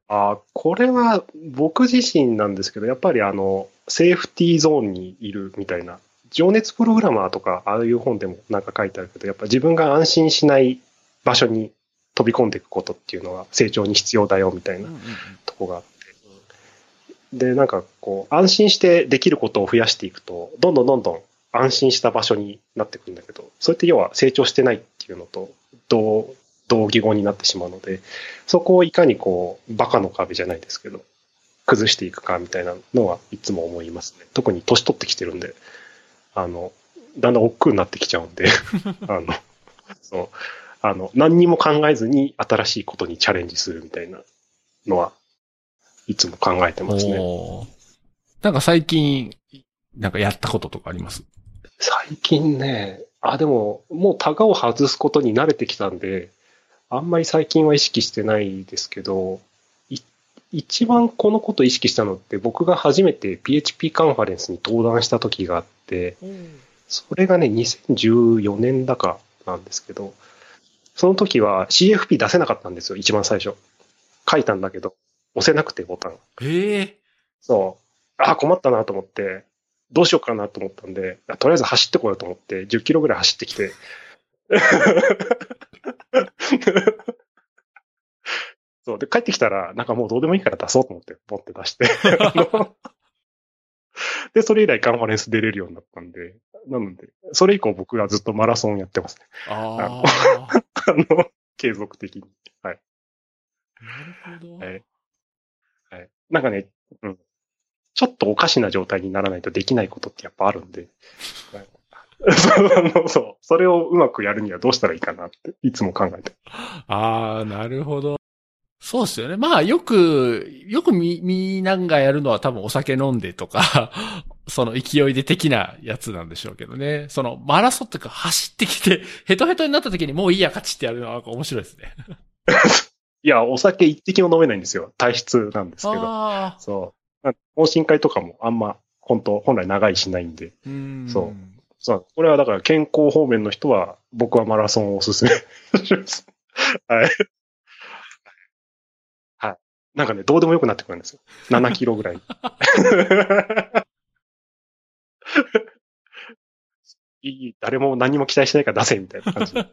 Speaker 2: あこれは僕自身なんですけど、やっぱりあの、セーフティーゾーンにいるみたいな、情熱プログラマーとか、ああいう本でもなんか書いてあるけど、やっぱ自分が安心しない場所に飛び込んでいくことっていうのは成長に必要だよみたいなとこがあって。で、なんかこう、安心してできることを増やしていくと、どんどんどんどん安心した場所になっていくんだけど、それって要は成長してないっていうのと、同、同義語になってしまうので、そこをいかにこう、バカの壁じゃないですけど、崩していくかみたいなのはいつも思いますね。特に年取ってきてるんで、あの、だんだん億劫になってきちゃうんで、あの、そう、あの、何にも考えずに新しいことにチャレンジするみたいなのは、いつも考えてますね。
Speaker 1: なんか最近、なんかやったこととかあります？
Speaker 2: 最近ね、あ、でも、もうタガを外すことに慣れてきたんで、あんまり最近は意識してないですけど、い一番このこと意識したのって、僕が初めて PHP カンファレンスに登壇した時があって、それがね、2014年だかなんですけど、その時は CFP 出せなかったんですよ、一番最初。書いたんだけど、押せなくてボタン。
Speaker 1: ええ
Speaker 2: そう。あ、困ったなと思って、どうしようかなと思ったんで、あとりあえず走ってこようと思って、10キロぐらい走ってきて。そう。で、帰ってきたら、なんかもうどうでもいいから出そうと思って、ポンって出して。で、それ以来カンファレンス出れるようになったんで、なので、それ以降僕はずっとマラソンやってますね。
Speaker 1: ああ。
Speaker 2: あの、継続的に。はい。
Speaker 1: なるほど。
Speaker 2: はいはい。なんかね、うん。ちょっとおかしな状態にならないとできないことってやっぱあるんで。は いそうそれをうまくやるにはどうしたらいいかなって、いつも考えて。
Speaker 1: ああ、なるほど。そうですよね。まあ、よく、よくみ、みんながやるのは多分お酒飲んでとか、その勢いで的なやつなんでしょうけどね。そのマラソンとか走ってきて、ヘトヘトになった時にもういいや、勝ちってやるのは面白いですね。
Speaker 2: いや、お酒一滴も飲めないんですよ。体質なんですけど。
Speaker 1: ああ。
Speaker 2: そう。懇親会とかもあんま、本当本来長いしないんで。
Speaker 1: うん。
Speaker 2: そうそう。これはだから健康方面の人は、僕はマラソンをおすすめします。はい。はい。なんかね、どうでもよくなってくるんですよ。7キロぐらい。いい、誰も何も期待してないから出せ、みたいな感じ。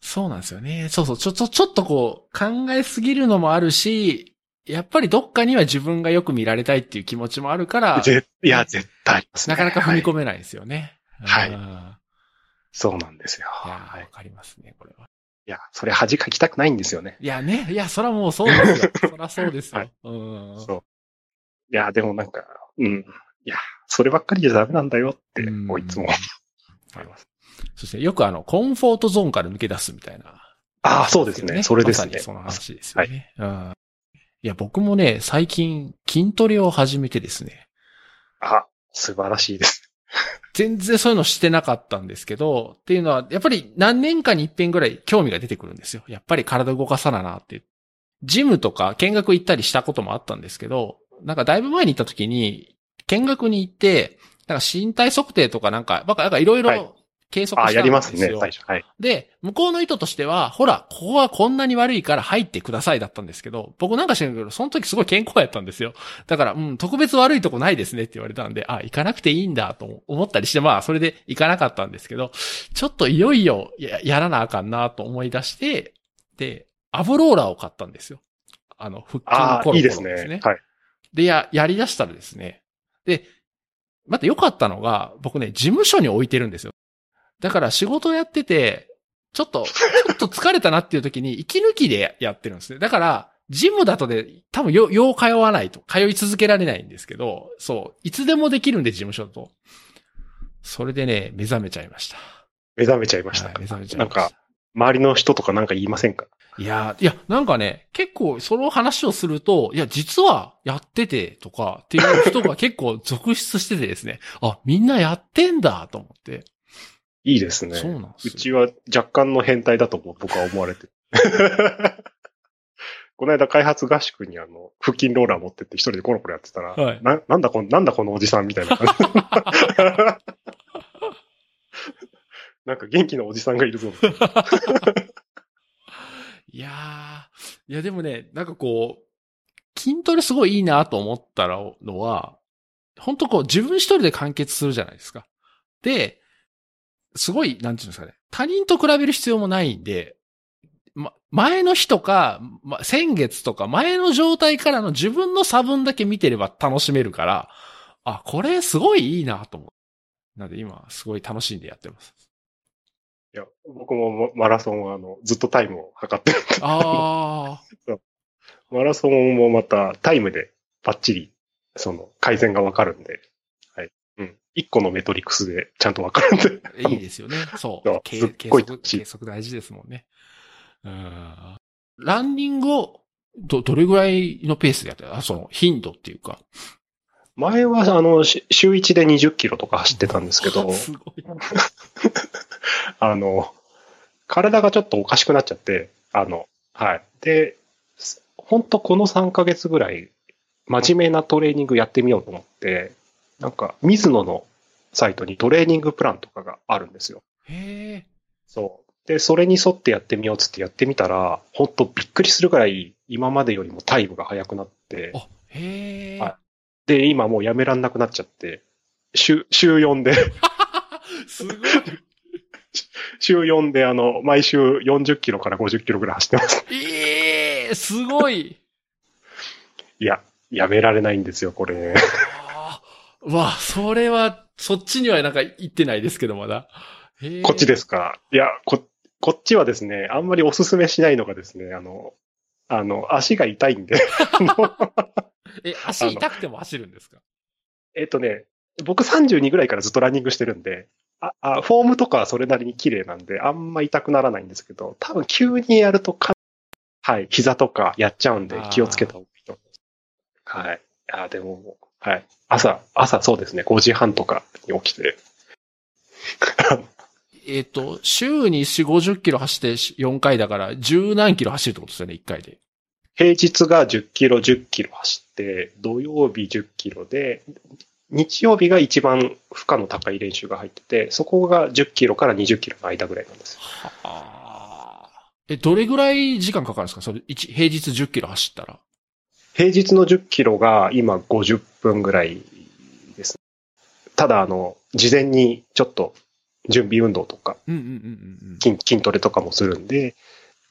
Speaker 1: そうなんですよね。そうそう。ちょ、ちょ、ちょっとこう、考えすぎるのもあるし、やっぱりどっかには自分がよく見られたいっていう気持ちもあるから、
Speaker 2: ぜいや、絶対ありますね
Speaker 1: なかなか踏み込
Speaker 2: め、
Speaker 1: めないですよね。
Speaker 2: はい
Speaker 1: うん
Speaker 2: そうなんですよ。はい
Speaker 1: わかりますね、これは。
Speaker 2: いや、それ恥かきたくないんですよね。
Speaker 1: いやね、いや、そらもうそうですよ。そらそうですよ。
Speaker 2: はい
Speaker 1: うん。
Speaker 2: そう。いや、でもなんか、うん。いや、そればっかりじゃダメなんだよって、
Speaker 1: うん
Speaker 2: もういつも思います。
Speaker 1: そしてよくあの、コンフォートゾーンから抜け出すみたいな。
Speaker 2: ああ、そうですね。それですね。
Speaker 1: まさにその話ですよね。うん。いや、僕もね、最近筋トレを始めてですね。
Speaker 2: あ、素晴らしいです。
Speaker 1: 全然そういうのしてなかったんですけど、っていうのは、やっぱり何年かに一遍ぐらい興味が出てくるんですよ。やっぱり体動かさななって。ジムとか見学行ったりしたこともあったんですけど、なんかだいぶ前に行った時に、見学に行って、なんか身体測定とかなんか、なんかいろい
Speaker 2: はい
Speaker 1: ろ計測
Speaker 2: あ、
Speaker 1: したんですよ。
Speaker 2: やりますね、最初。はい。
Speaker 1: で、向こうの意図としては、ほら、ここはこんなに悪いから入ってくださいだったんですけど、僕なんか知らんけど、その時すごい健康やったんですよ。だから、うん、特別悪いとこないですねって言われたんで、あ、行かなくていいんだと思ったりして、まあ、それで行かなかったんですけど、ちょっといよいよややらなあかんなと思い出して、で、アブローラーを買ったんですよ。あの、腹筋の
Speaker 2: ああ、
Speaker 1: コロコロ
Speaker 2: いいですね。はい。
Speaker 1: で、や、やり出したらですね。で、また良かったのが、僕ね、事務所に置いてるんですよ。だから仕事やってて、ちょっと、ちょっと疲れたなっていう時に息抜きでやってるんですね。だから、ジムだとで、多分よ、よう通わないと、通い続けられないんですけど、そう、いつでもできるんで、事務所だと。それでね、目覚めちゃいました。
Speaker 2: 目覚めちゃいました
Speaker 1: はい、目覚めちゃい
Speaker 2: なん
Speaker 1: ました。
Speaker 2: か、周りの人とかなんか言いませんか？
Speaker 1: いや、いや、なんかね、結構その話をすると、いや、実はやっててとかっていう人が結構続出しててですね、あ、みんなやってんだと思って。
Speaker 2: いいですね。
Speaker 1: そうなんですよ。
Speaker 2: うちは若干の変態だと僕は思われてる。この間開発合宿にあの、腹筋ローラー持ってって一人でコロコロやってたら、
Speaker 1: はい
Speaker 2: な、なんだこの、なんだこのおじさんみたいな感じ。なんか元気なおじさんがいるぞ。
Speaker 1: いやー、いやでもね、なんかこう、筋トレすごいいいなと思ったのは、本当こう自分一人で完結するじゃないですか。で、すごい、なんていうんですかね、他人と比べる必要もないんで、ま、前の日とか、ま、先月とか前の状態からの自分の差分だけ見てれば楽しめるから、あ、これすごいいいなと思う。なので今、すごい楽しんでやってます。
Speaker 2: いや、僕もマラソンはあの、ずっとタイムを測ってる。
Speaker 1: あ
Speaker 2: マラソンもまたタイムでバッチリ、その、改善がわかるんで。一個のメトリクスでちゃんとわかるんで。
Speaker 1: あ、いいですよね。そ
Speaker 2: そう
Speaker 1: う。計
Speaker 2: すっ
Speaker 1: 計測、計測大事ですもんね。うん。ランニングを、ど、どれぐらいのペースでやってる？あ、その、頻度っていうか。
Speaker 2: 前はあの、し週1で20キロとか走ってたんですけど、
Speaker 1: すごい。
Speaker 2: あの、体がちょっとおかしくなっちゃって、あの、はい。で、本当この3ヶ月ぐらい、真面目なトレーニングやってみようと思って、なんか、水野のサイトにトレーニングプランとかがあるんですよ。
Speaker 1: へえ。
Speaker 2: そう。で、それに沿ってやってみようっつってやってみたら、本当びっくりするぐらい、今までよりもタイムが速くなって、
Speaker 1: あ、へえ。
Speaker 2: はいで、今もうやめらんなくなっちゃって、週、週4で、
Speaker 1: すごい。
Speaker 2: 週4であの、毎週40キロから50キロぐらい走ってます。
Speaker 1: ええすごい。
Speaker 2: いや、やめられないんですよ、これ。
Speaker 1: わ、それは、そっちにはなんか行ってないですけど、まだ。
Speaker 2: こっちですか？いや、こ、こっちはですね、あんまりおすすめしないのがですね、あの、あの、足が痛いんで。
Speaker 1: え、足痛くても走るんですか？
Speaker 2: えっとね、僕32ぐらいからずっとランニングしてるんで、あ、あフォームとかはそれなりに綺麗なんで、あんま痛くならないんですけど、多分急にやるとか、はい、膝とかやっちゃうんで気をつけた方がいいと思います。はい。いや、でも、はい。朝、朝そうですね、5時半とかに起きて。
Speaker 1: えっ、と、週に4、50キロ走って4回だから、十何キロ走るってことですよね、1回で。
Speaker 2: 平日が10キロ、10キロ走って、土曜日10キロで、日曜日が一番負荷の高い練習が入ってて、そこが10キロから20キロの間ぐらいなんですよ。
Speaker 1: はあ。え、どれぐらい時間かかるんですか？それ、一平日10キロ走ったら。
Speaker 2: 平日の10キロが今50分ぐらいです。ただ、あの、事前にちょっと準備運動とか
Speaker 1: うんうんうんうんうん。
Speaker 2: 筋筋トレとかもするんで、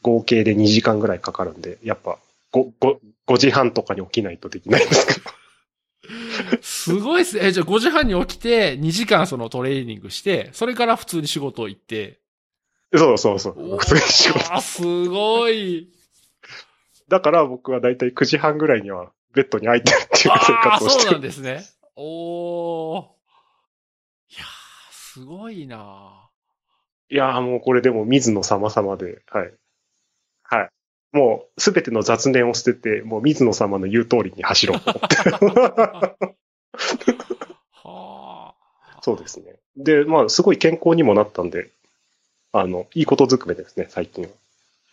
Speaker 2: 合計で2時間ぐらいかかるんで、やっぱ 5, 5, 5時半とかに起きないとできないんですけど。
Speaker 1: すごいっすね。え、じゃあ5時半に起きて、2時間そのトレーニングして、それから普通に仕事行って。
Speaker 2: そうそうそう。普通に仕事。
Speaker 1: あーすごい。
Speaker 2: だから僕はだいたい9時半ぐらいにはベッドに入ってるっていう生活をしてる
Speaker 1: そうなん。ですね。おー。いやー、すごいない
Speaker 2: やーもうこれでも水野様々で、はい。はい。もうすべての雑念を捨てて、もう水野様の言う通りに走ろうと思って。
Speaker 1: はあ。
Speaker 2: そうですね。で、まあすごい健康にもなったんで、あの、いいことずくめですね、最近は。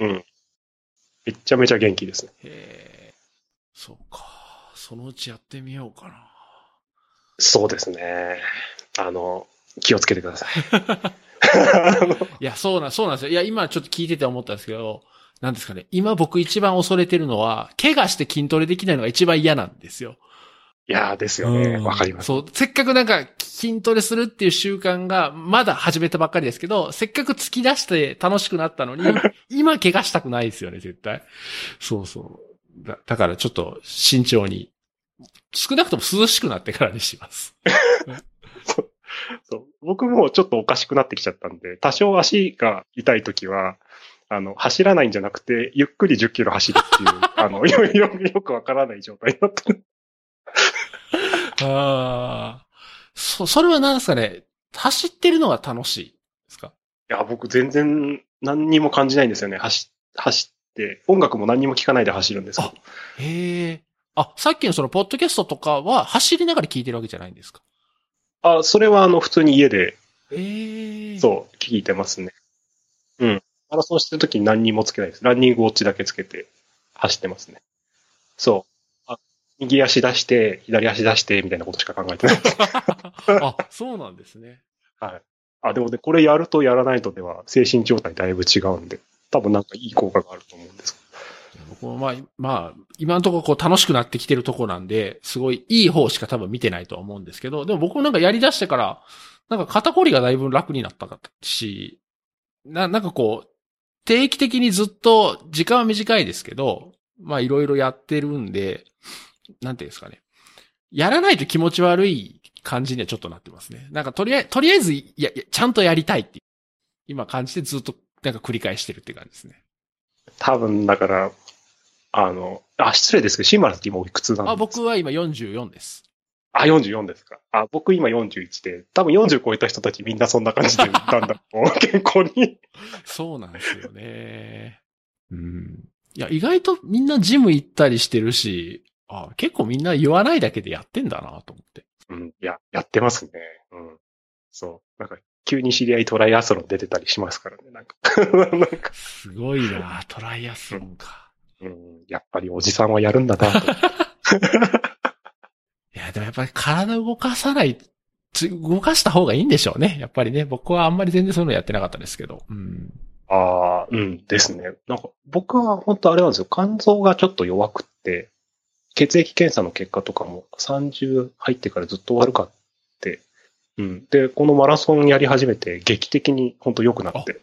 Speaker 2: うん。めっちゃめちゃ元気ですね。
Speaker 1: へえ。そうか。そのうちやってみようかな。
Speaker 2: そうですね。あの、気をつけてください。
Speaker 1: いや、そうなん、そうなんですよ。いや、今ちょっと聞いてて思ったんですけど、なんですかね。今僕一番恐れてるのは、怪我して筋トレできないのが一番嫌なんですよ。
Speaker 2: いやーですよね。わかります。
Speaker 1: そう。せっかくなんか筋トレするっていう習慣がまだ始めたばっかりですけど、せっかく突き出して楽しくなったのに、今怪我したくないですよね、絶対。そうそう。だだからちょっと慎重に。少なくとも涼しくなってからにします。
Speaker 2: そう僕もちょっとおかしくなってきちゃったんで、多少足が痛いときは、あの、走らないんじゃなくて、ゆっくり10キロ走るっていう、あの、よ、よ、よくわからない状態になってる。
Speaker 1: ああ。そ、それは何ですかね走ってるのが楽しいですか？
Speaker 2: いや、僕全然何にも感じないんですよね。走、走って、音楽も何にも聞かないで走るんですよ。
Speaker 1: へえ。あ、さっきのそのポッドキャストとかは走りながら聞いてるわけじゃないんですか？
Speaker 2: あ、それはあの、普通に家で、
Speaker 1: へえ。
Speaker 2: そう、聞いてますね。うん。マラソンしてるときに何にもつけないです。ランニングウォッチだけつけて走ってますね。そう。あ右足出して、左足出して、みたいなことしか考えてない。
Speaker 1: あ、そうなんですね。
Speaker 2: はい。あ、でもね、これやるとやらないとでは、精神状態だいぶ違うんで、多分なんかいい効果があると思うんです。
Speaker 1: 僕もまあ、まあ、今のところこう楽しくなってきてるとこなんで、すごいいい方しか多分見てないとは思うんですけど、でも僕もなんかやり出してから、なんか肩こりがだいぶ楽になったし、な、なんかこう、定期的にずっと、時間は短いですけど、まあいろいろやってるんで、なんていうんですかね。やらないと気持ち悪い感じにはちょっとなってますね。なんかとりあえず、とりあえず、いや、いやちゃんとやりたいっていう、今感じてずっとなんか繰り返してるって感じですね。
Speaker 2: 多分、だから、あの、あ、失礼ですけど、シンバルって今おいくつなんですか？
Speaker 1: あ、僕は今44です。
Speaker 2: あ、44ですか。あ、僕今41で、多分40超えた人たちみんなそんな感じで、だんだん 健康に。
Speaker 1: そうなんですよね。うん。いや、意外とみんなジム行ったりしてるし、あ結構みんな言わないだけでやってんだなと思って。
Speaker 2: うん、いや、やってますね。うん。そう。なんか、急に知り合いトライアスロン出てたりしますからね。なんか、なんか、
Speaker 1: すごいなトライアスロンか。
Speaker 2: うん、やっぱりおじさんはやるんだなと。
Speaker 1: いや、でもやっぱり体動かさない、つ動かした方がいいんでしょうね。やっぱりね。僕はあんまり全然そういうのやってなかったですけど。うん。
Speaker 2: ああ、うんですね。なんか、僕は本当あれなんですよ。肝臓がちょっと弱くって、血液検査の結果とかも30入ってからずっと悪かって、うん。で、このマラソンやり始めて劇的に本当良くなって、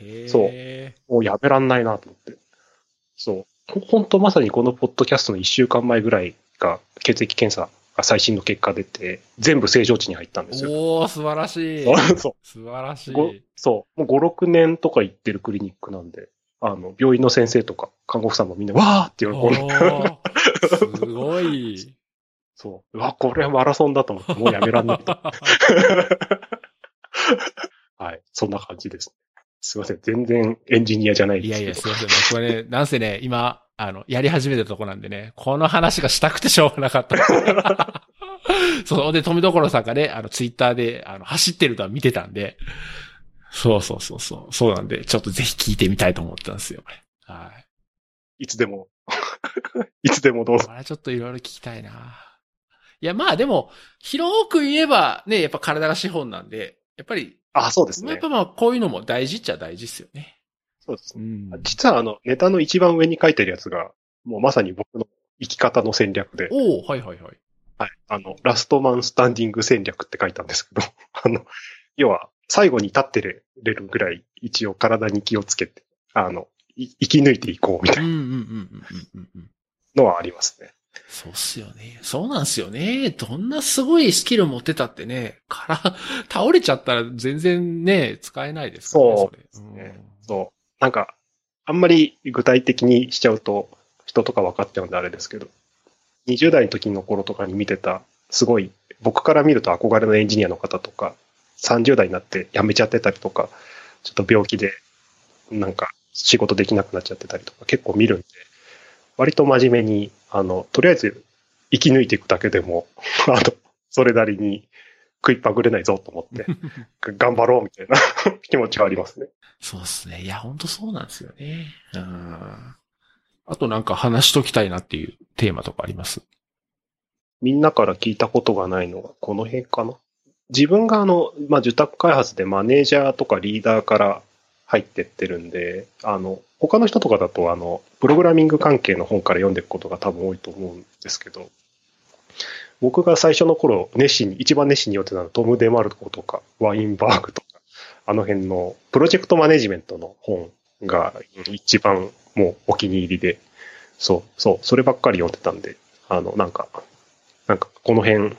Speaker 1: へえ。
Speaker 2: そうもうやめらんないなと思って。そう。ほ本当まさにこのポッドキャストの1週間前ぐらいが血液検査が最新の結果出て、全部正常値に入ったんですよ。
Speaker 1: おー、素晴らしい。
Speaker 2: そう。
Speaker 1: 素晴らしい。
Speaker 2: ごそう。もう5、6年とか行ってるクリニックなんで、あの、病院の先生とか看護婦さんもみんな、わーって喜んで、
Speaker 1: すごい。
Speaker 2: そう。うわ、これはマラソンだと思って、もうやめらんないと。はい。そんな感じです。すいません。全然エンジニアじゃない
Speaker 1: いやいや、
Speaker 2: で
Speaker 1: すいません。僕はね、なんせね、今、あの、やり始めたとこなんでね、この話がしたくてしょうがなかった。そう。で、富所さんがね、あの、ツイッターで、あの、走ってるのは見てたんで、そうそうそうそう。そうなんで、ちょっとぜひ聞いてみたいと思ったんですよ。はい。
Speaker 2: いつでも、いつでもどうぞ。
Speaker 1: これはちょっといろいろ聞きたいな。いや、まあでも、広く言えばね、やっぱ体が資本なんで、やっぱり、
Speaker 2: あ、そうですね
Speaker 1: やっぱ。まあこういうのも大事っちゃ大事ですよね。
Speaker 2: そうですね。
Speaker 1: ん
Speaker 2: 実はあの、ネタの一番上に書いてるやつが、もうまさに僕の生き方の戦略で、
Speaker 1: おおはいはいはい。
Speaker 2: はい。あの、ラストマンスタンディング戦略って書いたんですけど、あの、要は、最後に立ってれるぐらい、一応体に気をつけて、あの、い生き抜いていこうみたい
Speaker 1: うんうんうんうんうんうんうん。
Speaker 2: なのはありますね。
Speaker 1: そうっすよね。そうなんすよね。どんなすごいスキル持ってたってね、から、倒れちゃったら全然ね、使えないですからね。
Speaker 2: そうですねそう。なんか、あんまり具体的にしちゃうと、人とか分かっちゃうんであれですけど、20代の時の頃とかに見てた、すごい、僕から見ると憧れのエンジニアの方とか、30代になって辞めちゃってたりとか、ちょっと病気で、なんか仕事できなくなっちゃってたりとか結構見るんで、割と真面目に、あの、とりあえず生き抜いていくだけでも、あの、それなりに食いっぱぐれないぞと思って、頑張ろうみたいな 気持ちはありますね。
Speaker 1: そうですね。いや、ほんとそうなんですよね。うん。あとなんか話しときたいなっていうテーマとかあります？
Speaker 2: みんなから聞いたことがないのがこの辺かな。自分があの、まあ、受託開発でマネージャーとかリーダーから入ってってるんで、あの、他の人とかだとあの、プログラミング関係の本から読んでいくことが多分多いと思うんですけど、僕が最初の頃熱心に、一番熱心に読んでたのはトム・デ・マルコとか、ワインバーグとか、あの辺のプロジェクトマネジメントの本が一番もうお気に入りで、そう、そう、そればっかり読んでたんで、あの、なんか、なんかこの辺、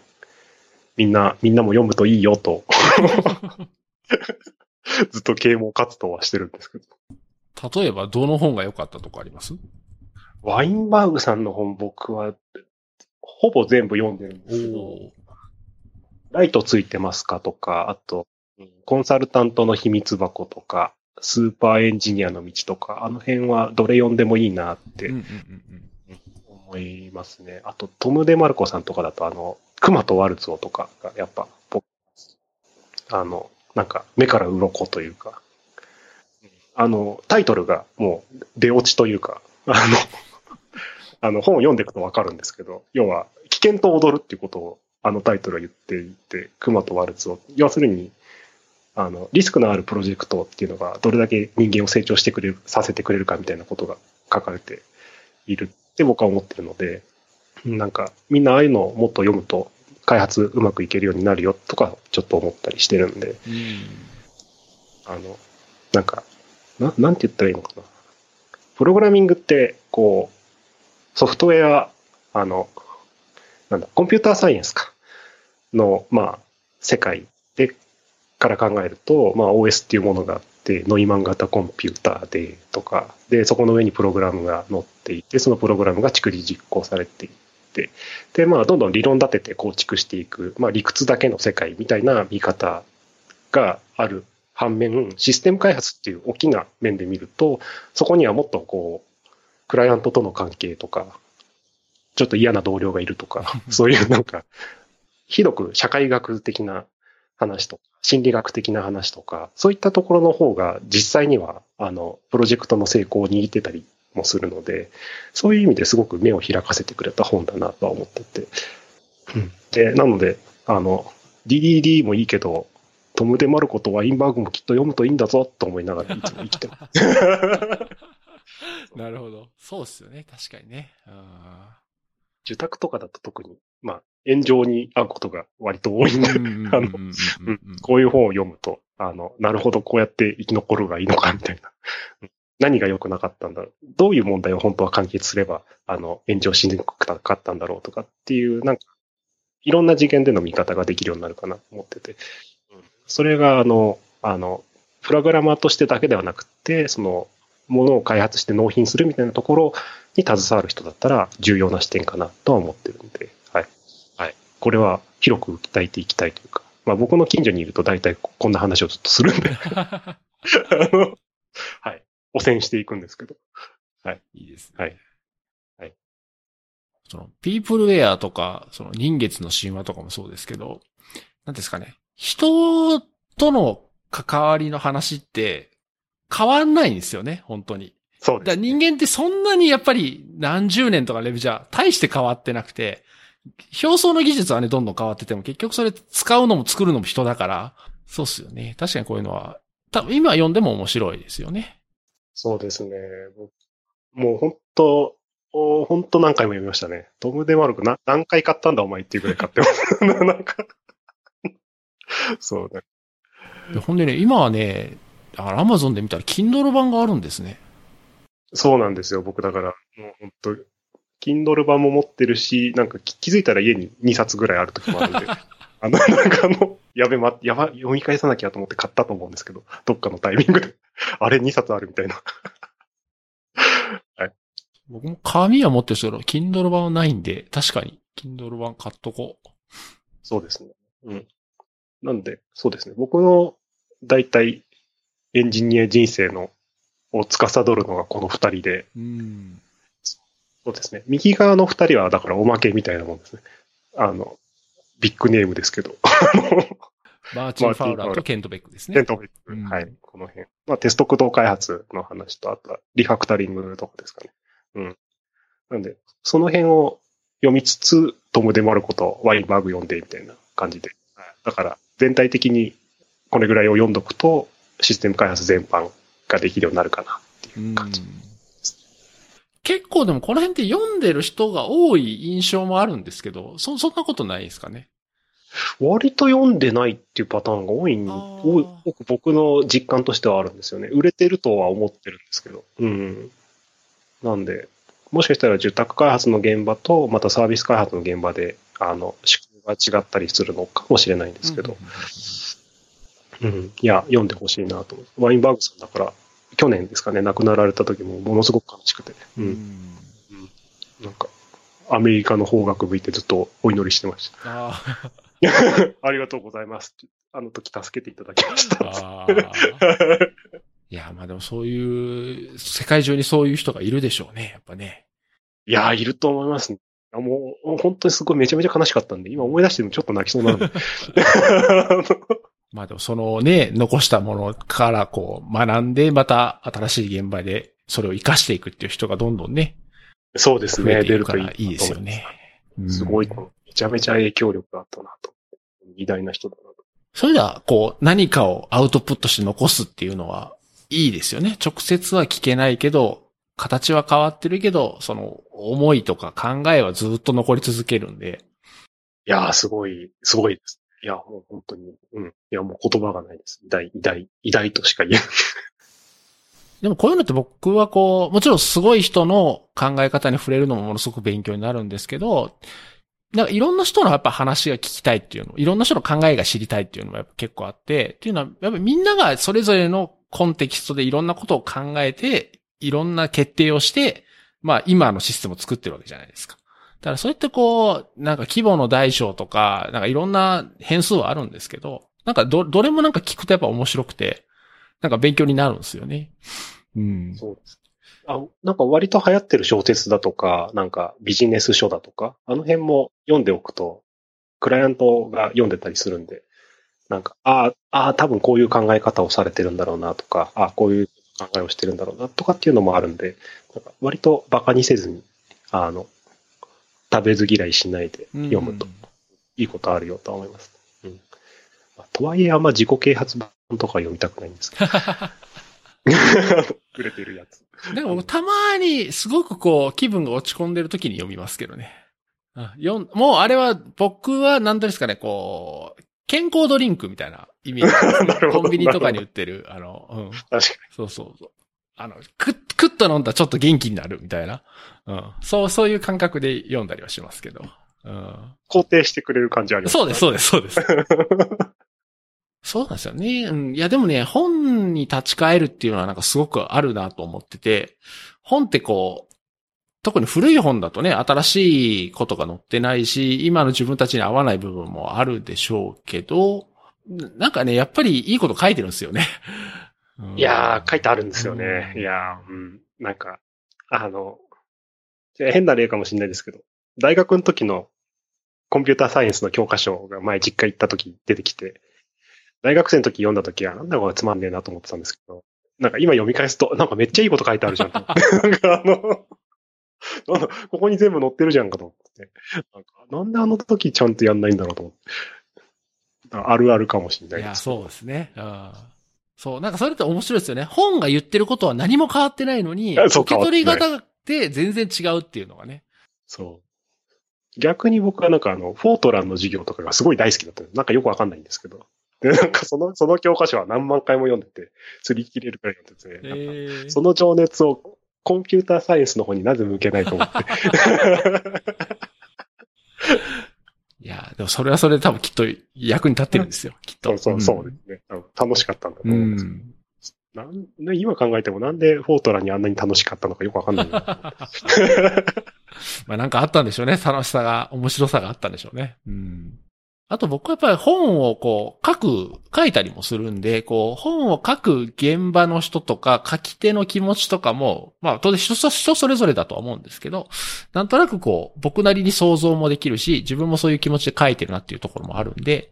Speaker 2: みんな、みんなも読むといいよと、ずっと啓蒙活動はしてるんですけど。
Speaker 1: 例えばどの本が良かったとかあります？
Speaker 2: ワインバーグさんの本僕は、ほぼ全部読んでるんですけど、
Speaker 1: お
Speaker 2: ライトついてますかとか、あと、うんコンサルタントの秘密箱とか、スーパーエンジニアの道とか、あの辺はどれ読んでもいいなって思いますね。あと、トム・デ・マルコさんとかだと、あの、熊とワルツォとかが、やっぱ、あの、なんか、目から鱗というか、あの、タイトルがもう、出落ちというか、あの、あの、本を読んでいくとわかるんですけど、要は、危険と踊るっていうことを、あのタイトルは言っていて、熊とワルツォ。要するに、あの、リスクのあるプロジェクトっていうのが、どれだけ人間を成長してくれる、させてくれるかみたいなことが書かれているって僕は思ってるので、なんか、みんなああいうのをもっと読むと、開発うまくいけるようになるよとか、ちょっと思ったりしてるんで、
Speaker 1: うん。うん
Speaker 2: あの、なんか、な、なんて言ったらいいのかな。プログラミングって、こう、ソフトウェア、あの、なんだ、コンピューターサイエンスか、の、まあ、世界で、から考えると、まあ、OS っていうものがあって、ノイマン型コンピューターで、とか、で、そこの上にプログラムが載っていて、そのプログラムが逐次実行されていって、で、まあ、どんどん理論立てて構築していく、まあ、理屈だけの世界みたいな見方がある反面、システム開発っていう大きな面で見ると、そこにはもっとこう、クライアントとの関係とか、ちょっと嫌な同僚がいるとか、そういうなんか、広く社会学的な話とか、心理学的な話とか、そういったところの方が実際には、あの、プロジェクトの成功を握ってたりもするので、そういう意味ですごく目を開かせてくれた本だなとは思ってて。うんで、なので、あの、DDD もいいけど、トム・デ・マルコとワインバーグもきっと読むといいんだぞと思いながらいつも 生きてます。
Speaker 1: なるほど。そうっすよね。確かにね。あ
Speaker 2: 受託とかだと特に、まあ、炎上に遭うことが割と多いんで
Speaker 1: ー、うんうんうんうんうんうん
Speaker 2: こういう本を読むと、あの、なるほど、こうやって生き残るがいいのか、みたいな。うん何が良くなかったんだろう。どういう問題を本当は解決すれば、あの、炎上しにくかったんだろうとかっていう、なんか、いろんな次元での見方ができるようになるかなと思ってて、うん、それが、あの、あの、プログラマーとしてだけではなくて、その、ものを開発して納品するみたいなところに携わる人だったら重要な視点かなとは思ってるんで、はい。はい。これは広く訴えていきたいというか、まあ僕の近所にいると大体こんな話をずっとするんで あの、はい。汚染していくんですけど。はい。
Speaker 1: いいですね。
Speaker 2: はい。はい。
Speaker 1: その、ピープルウェアとか、その人月の神話とかもそうですけど、なんですかね。人との関わりの話って変わんないんですよね、本当に。
Speaker 2: そうです、
Speaker 1: ね、人間ってそんなにやっぱり何十年とかレベルじゃ大して変わってなくて、表層の技術はね、どんどん変わってても結局それ使うのも作るのも人だから、そうっすよね。確かにこういうのは、多分今読んでも面白いですよね。
Speaker 2: そうですね。もう本当、本当何回も読みましたね。トム・デ・マルクな何回買ったんだお前っていうぐらい買ってます。なんかそうね。
Speaker 1: ほんでね、今はね、アマゾンで見たら Kindle 版があるんですね。
Speaker 2: そうなんですよ。僕だから、もう本当 Kindle 版も持ってるし、なんか気づいたら家に2冊ぐらいある時もあるんで、あの、なんかあの、やべ、ま、やば、読み返さなきゃと思って買ったと思うんですけど、どっかのタイミングで、あれ2冊あるみたいな。はい。
Speaker 1: 僕も紙は持ってるけど、Kindle 版はないんで、確かに、Kindle 版買っとこう。
Speaker 2: そうですね。うん。なんで、そうですね。僕の、大体、エンジニア人生の、を司るのがこの二人で、
Speaker 1: うん。
Speaker 2: そうですね。右側の二人は、だからおまけみたいなもんですね。あの、ビッグネームですけど。
Speaker 1: マーチン・ファウラーとケント・ベックですね。
Speaker 2: ケント・ベック。うん、はい。この辺。まあ、テスト駆動開発の話と、あとはリファクタリングとかですかね。うん。なんで、その辺を読みつつ、トム・デ・マルコとワインバーグ読んでみたいな感じで。だから、全体的にこれぐらいを読んどくと、システム開発全般ができるようになるかなっていう感じ。
Speaker 1: 結構でもこの辺って読んでる人が多い印象もあるんですけど、そ、そんなことないですかね？
Speaker 2: 割と読んでないっていうパターンが多い、多い、僕の実感としてはあるんですよね。売れてるとは思ってるんですけど。うん。なんで、もしかしたら受託開発の現場と、またサービス開発の現場で、あの、仕組みが違ったりするのかもしれないんですけど。うん、うん、いや、読んでほしいなと思う。ワインバーグさんだから、去年ですかね、亡くなられた時もものすごく悲しくて。うん。うん、なんか、アメリカの方角向いてずっとお祈りしてました。あ ありがとうございます。あの時助けていただきました。
Speaker 1: いや、まあでもそういう、世界中にそういう人がいるでしょうね、やっぱね。
Speaker 2: いや、いると思います、ね。もう、本当にすごいめちゃめちゃ悲しかったんで、今思い出してもちょっと泣きそうなので。
Speaker 1: まあでもそのね、残したものからこう学んで、また新しい現場でそれを活かしていくっていう人がどんどんね。
Speaker 2: そうですね、出るとい
Speaker 1: いいいですよね。
Speaker 2: すごい、めちゃめちゃ影響力があったなと。偉大な人だなと。
Speaker 1: それでは、こう、何かをアウトプットして残すっていうのは、いいですよね。直接は聞けないけど、形は変わってるけど、その、思いとか考えはずっと残り続けるんで。
Speaker 2: いやー、すごい、すごいです。いや、もう本当に、うん。いや、もう言葉がないです。偉大、偉大、偉大としか言えない。
Speaker 1: でもこういうのって僕はこう、もちろんすごい人の考え方に触れるのもものすごく勉強になるんですけど、なんかいろんな人のやっぱ話が聞きたいっていうの、いろんな人の考えが知りたいっていうのもやっぱ結構あって、っていうのは、やっぱみんながそれぞれのコンテキストでいろんなことを考えて、いろんな決定をして、まあ今のシステムを作ってるわけじゃないですか。だからそうやってこう、なんか規模の大小とか、なんかいろんな変数はあるんですけど、なんかど、どれもなんか聞くとやっぱ面白くて、なんか勉強になるんですよね。うん。
Speaker 2: そうです。あ、なんか割と流行ってる小説だとか、なんかビジネス書だとか、あの辺も読んでおくと、クライアントが読んでたりするんで、なんか、ああ、多分こういう考え方をされてるんだろうなとか、ああ、こういう考えをしてるんだろうなとかっていうのもあるんで、なんか割と馬鹿にせずに、あの、食べず嫌いしないで読むと、いいことあるよと思います。うん。まあ、とはいえ、あんま自己啓発版とか読みたくないんですけど。売れてるやつ。
Speaker 1: でもたまにすごくこう気分が落ち込んでる時に読みますけどね。よもうあれは僕は何ですかね、こう、健康ドリンクみたいなイメージ。コンビニとかに売ってる、あの、うん。
Speaker 2: 確かに。
Speaker 1: そうそうそう。あの、く、くっと飲んだらちょっと元気になるみたいな。うん。そう、そういう感覚で読んだりはしますけど。うん。
Speaker 2: 肯定してくれる感じあります
Speaker 1: そうです、そうです、そうです。そうなんですよね。うん。いや、でもね、本に立ち返るっていうのはなんかすごくあるなと思ってて、本ってこう、特に古い本だとね、新しいことが載ってないし、今の自分たちに合わない部分もあるでしょうけど、ななんかね、やっぱりいいこと書いてるんですよね。うん
Speaker 2: いやー、書いてあるんですよね。
Speaker 1: うん
Speaker 2: いやー、うん。なんか、あの、変な例かもしれないですけど、大学の時のコンピューターサイエンスの教科書が前実家行った時出てきて、大学生の時読んだ時はなんだこれつまんねえなと思ってたんですけど、なんか今読み返すと、なんかめっちゃいいこと書いてあるじゃん。なんかあの、ここに全部載ってるじゃんかと思って。なんかなんであの時ちゃんとやんないんだろうと思って。あるあるかもしれない
Speaker 1: いや、
Speaker 2: です。
Speaker 1: そうですね。うんそう、なんかそれって面白いですよね。本が言ってることは何も変わってないのに、受け取り方って全然違うっていうのがね。
Speaker 2: そう。逆に僕はなんかあの、フォートランの授業とかがすごい大好きだったなんかよくわかんないんですけど。で、なんかその、その教科書は何万回も読んでて、釣り切れるくらい読んでて、なんかその情熱をコンピューターサイエンスの方になぜ向けないと思って。
Speaker 1: でもそれはそれで多分きっと役に立ってるんですよ。きっと。
Speaker 2: そうそう、ですね。楽しかったんだと
Speaker 1: う
Speaker 2: 思うんです。
Speaker 1: ん。
Speaker 2: なんね今考えてもなんでフォートランにあんなに楽しかったのかよくわかんないな。
Speaker 1: まあなんかあったんでしょうね。楽しさが、面白さがあったんでしょうね。うん。あと僕はやっぱり本をこう書く、書いたりもするんで、こう本を書く現場の人とか書き手の気持ちとかも、まあ当然人それぞれだとは思うんですけど、なんとなくこう僕なりに想像もできるし、自分もそういう気持ちで書いてるなっていうところもあるんで、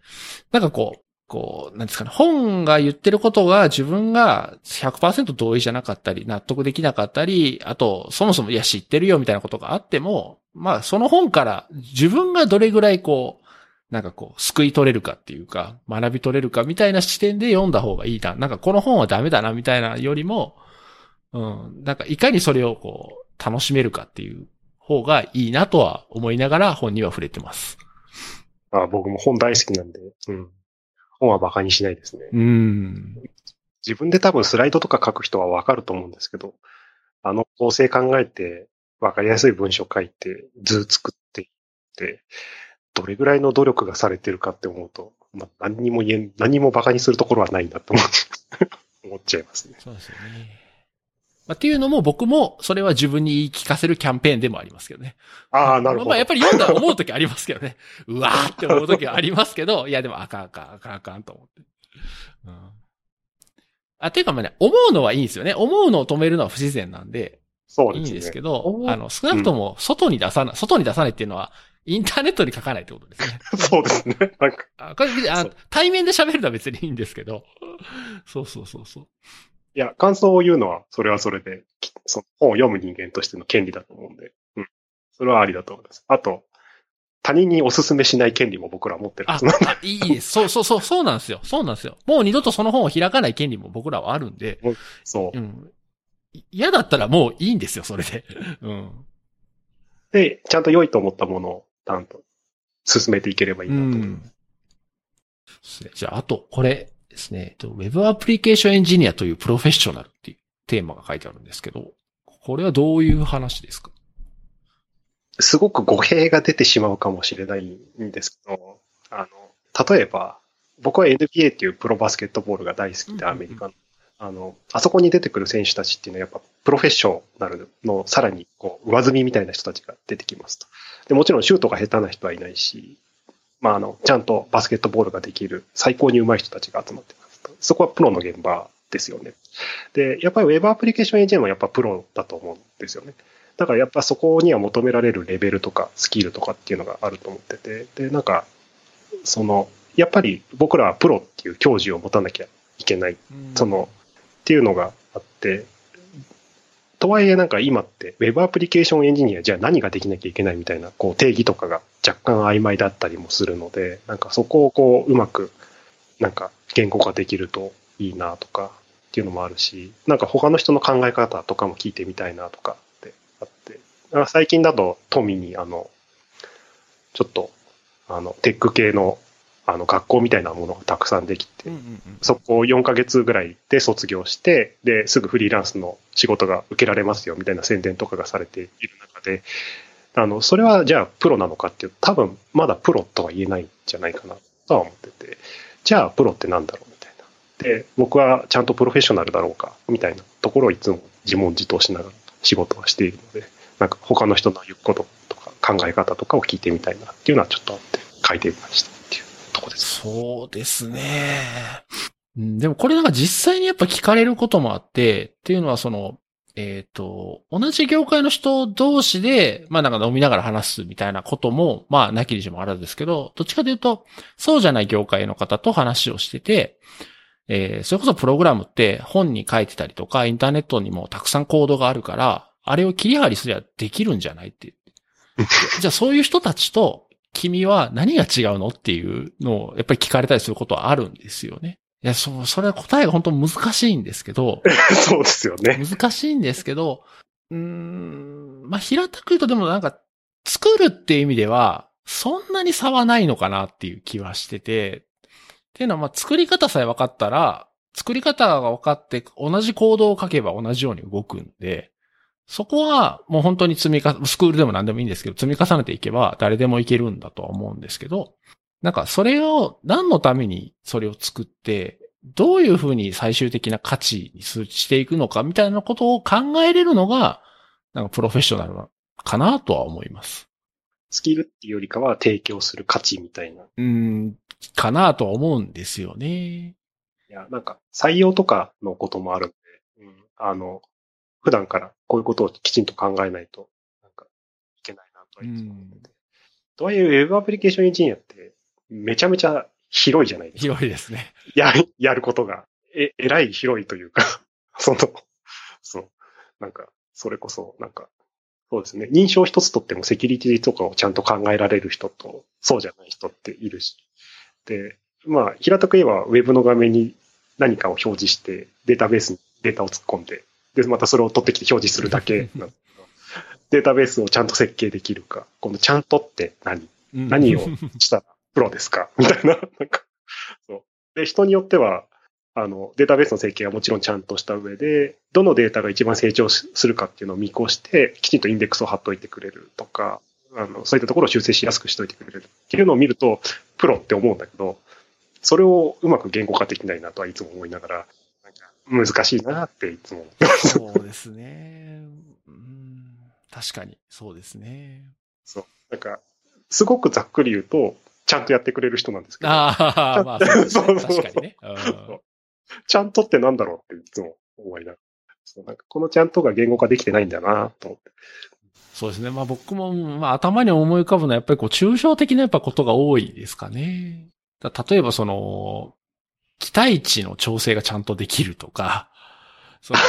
Speaker 1: なんかこう、こう、なんですかね、本が言ってることが自分が100%同意じゃなかったり、納得できなかったり、あと、そもそも、いや、知ってるよみたいなことがあっても、まあ、その本から自分がどれぐらいこう、なんかこう、救い取れるかっていうか、学び取れるかみたいな視点で読んだ方がいいな。なんかこの本はダメだなみたいなよりも、うん、なんかいかにそれをこう、楽しめるかっていう方がいいなとは思いながら本には触れてます。
Speaker 2: あ僕も本大好きなんで、うん。本は馬鹿にしないですね。
Speaker 1: うん。
Speaker 2: 自分で多分スライドとか書く人はわかると思うんですけど、あの構成考えて、わかりやすい文章書いて、図作っていって、どれぐらいの努力がされてるかって思うと、まあ、何にも言えん、何も馬鹿にするところはないんだと思う 思っちゃいますね。
Speaker 1: そうですよね。まあ、っていうのも僕もそれは自分に言い聞かせるキャンペーンでもありますけどね。
Speaker 2: ああ、なるほど。
Speaker 1: まあやっぱり読んだら思うときありますけどね。うわーって思うときはありますけど、いやでもあかんあかんあかんあかんと思って。うん。あ、ていうかまあね、思うのはいいんですよね。思うのを止めるのは不自然なんで、いいん
Speaker 2: そうですね。
Speaker 1: ですけど、あの、少なくとも外に出さない、外に出さないっていうのは、インターネットに書かないってことですね。
Speaker 2: そうですね。なんか、
Speaker 1: あこれあ対面で喋るのは別にいいんですけど。そうそうそうそう。
Speaker 2: いや、感想を言うのは、それはそれで、きその本を読む人間としての権利だと思うんで、うん。それはありだと思います。あと、他人にお勧めしない権利も僕らは持ってるは
Speaker 1: あ
Speaker 2: ずなんで、、
Speaker 1: いいです。そうそうそう、そうなんですよ。そうなんですよ。もう二度とその本を開かない権利も僕らはあるんで、
Speaker 2: そう
Speaker 1: う。ん。い嫌だったらもういいんですよ、それで。うん。
Speaker 2: で、ちゃんと良いと思ったものを、ちゃんと進めていければいいなと。思います。
Speaker 1: ですね。じゃあ、あと、これですね、えっと Web アプリケーションエンジニアというプロフェッショナルっていうテーマが書いてあるんですけど、これはどういう話ですか？
Speaker 2: すごく語弊が出てしまうかもしれないんですけど、あの、例えば、僕は NBA っていうプロバスケットボールが大好きで、
Speaker 1: うんうんうん。
Speaker 2: アメリカの。あの、あそこに出てくる選手たちっていうのはやっぱプロフェッショナルのさらにこう上積みみたいな人たちが出てきますと。で、もちろんシュートが下手な人はいないし、まああの、ちゃんとバスケットボールができる最高に上手い人たちが集まってますと。そこはプロの現場ですよね。で、やっぱり Web アプリケーションエンジニアもやっぱプロだと思うんですよね。だからやっぱそこには求められるレベルとかスキルとかっていうのがあると思ってて、で、なんか、その、やっぱり僕らはプロっていう教授を持たなきゃいけない、その、っていうのがあって、とはいえなんか今って Web アプリケーションエンジニアじゃあ何ができなきゃいけないみたいなこう定義とかが若干曖昧だったりもするので、なんかそこをこううまくなんか言語化できるといいなとかっていうのもあるし、なんか他の人の考え方とかも聞いてみたいなとかってあって、最近だと富にあの、ちょっとあのテック系のあの学校みたいなものがたくさんできてそこを4ヶ月ぐらいで卒業して、で、すぐフリーランスの仕事が受けられますよみたいな宣伝とかがされている中で、あの、それはじゃあプロなのかっていう多分まだプロとは言えないんじゃないかなとは思ってて、じゃあプロってなんだろうみたいな。で、僕はちゃんとプロフェッショナルだろうかみたいなところをいつも自問自答しながら仕事はしているので、なんか他の人の言うこととか考え方とかを聞いてみたいなっていうのはちょっとあって書いてみましたとこです。
Speaker 1: そうですね。うんでもこれなんか実際にやっぱ聞かれることもあって、っていうのはその、えっ、と、同じ業界の人同士で、まあなんか飲みながら話すみたいなことも、まあなきにしもあらずですけど、どっちかというと、そうじゃない業界の方と話をしてて、えーそれこそプログラムって本に書いてたりとか、インターネットにもたくさんコードがあるから、あれを切り張りすりゃできるんじゃないって。じゃあそういう人たちと、君は何が違うのっていうのを、やっぱり聞かれたりすることはあるんですよね。いや、そう、それは答えが本当難しいんですけど、
Speaker 2: そうですよね。
Speaker 1: 難しいんですけど、うーん、まあ、平たく言うとでもなんか、作るっていう意味では、そんなに差はないのかなっていう気はしてて、っていうのは、まあ、作り方さえ分かったら、作り方が分かって、同じコードを書けば同じように動くんで、そこはもう本当に積み重ね、スクールでも何でもいいんですけど、積み重ねていけば誰でもいけるんだとは思うんですけど、なんかそれを何のためにそれを作って、どういうふうに最終的な価値にしていくのかみたいなことを考えれるのが、なんかプロフェッショナルかなとは思います。
Speaker 2: スキルっていうよりかは提供する価値みたいな。
Speaker 1: うーん、かなとは思うんですよね。
Speaker 2: いや、なんか採用とかのこともあるんで、うん、あの、普段からこういうことをきちんと考えないと、なんか、いけないなとはいつも思ってて。とはいえ、ウェブアプリケーションエンジニアって、めちゃめちゃ広いじゃないですか。
Speaker 1: 広いですね。
Speaker 2: や、やることが、え、えらい広いというか、その、そう、なんか、それこそ、なんか、そうですね。認証一つとってもセキュリティとかをちゃんと考えられる人と、そうじゃない人っているし。で、まあ、平たく言えば、ウェブの画面に何かを表示して、データベースにデータを突っ込んで、で、またそれを取ってきて表示するだけ。なんですけどデータベースをちゃんと設計できるか、このちゃんとって何？
Speaker 1: うん。
Speaker 2: 何をしたらプロですか？みたいな、なんか、そう。で、人によっては、あの、データベースの設計はもちろんちゃんとした上で、どのデータが一番成長するかっていうのを見越して、きちんとインデックスを貼っといてくれるとか、あの、そういったところを修正しやすくしといてくれるっていうのを見ると、プロって思うんだけど、それをうまく言語化できないなとはいつも思いながら、難しいなっていつも。
Speaker 1: そうですね。うん確かに、そうですね。
Speaker 2: そう。なんか、すごくざっくり言うと、ちゃんとやってくれる人なんですけど、
Speaker 1: ああ、まあそう
Speaker 2: そうそう
Speaker 1: 確かにね。うん
Speaker 2: ちゃんとってなんだろうっていつも思いながら。そうなんかこのちゃんとが言語化できてないんだなと思って。
Speaker 1: そうですね。まあ僕も、まあ頭に思い浮かぶのはやっぱりこう抽象的なやっぱことが多いですかね。だ例えばその、期待値の調整がちゃんとできるとか、その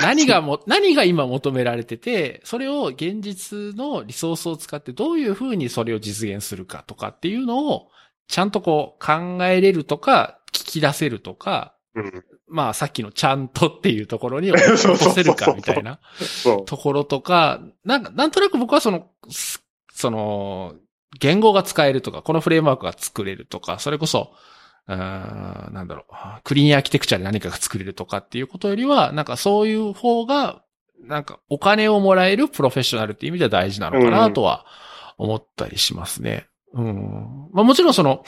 Speaker 1: 何がも、何が今求められてて、それを現実のリソースを使ってどういうふうにそれを実現するかとかっていうのを、ちゃんとこう考えれるとか、聞き出せるとか、
Speaker 2: うん。
Speaker 1: まあさっきのちゃんとっていうところに落と せるかみたいな。ところとか、なんか、なんとなく僕はその、すその、言語が使えるとか、このフレームワークが作れるとか、それこそ、なんだろう、クリーンアーキテクチャで何かが作れるとかっていうことよりは、なんかそういう方が、なんかお金をもらえるプロフェッショナルっていう意味では大事なのかなとは思ったりしますね。うん。まあもちろんその、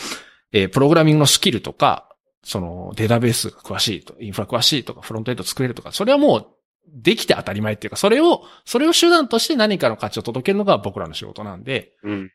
Speaker 1: えープログラミングのスキルとか、そのデータベースが詳しいと、インフラ詳しいとか、フロントエンド作れるとか、それはもうできて当たり前っていうか、それを、それを手段として何かの価値を届けるのが僕らの仕事なんで、
Speaker 2: うん。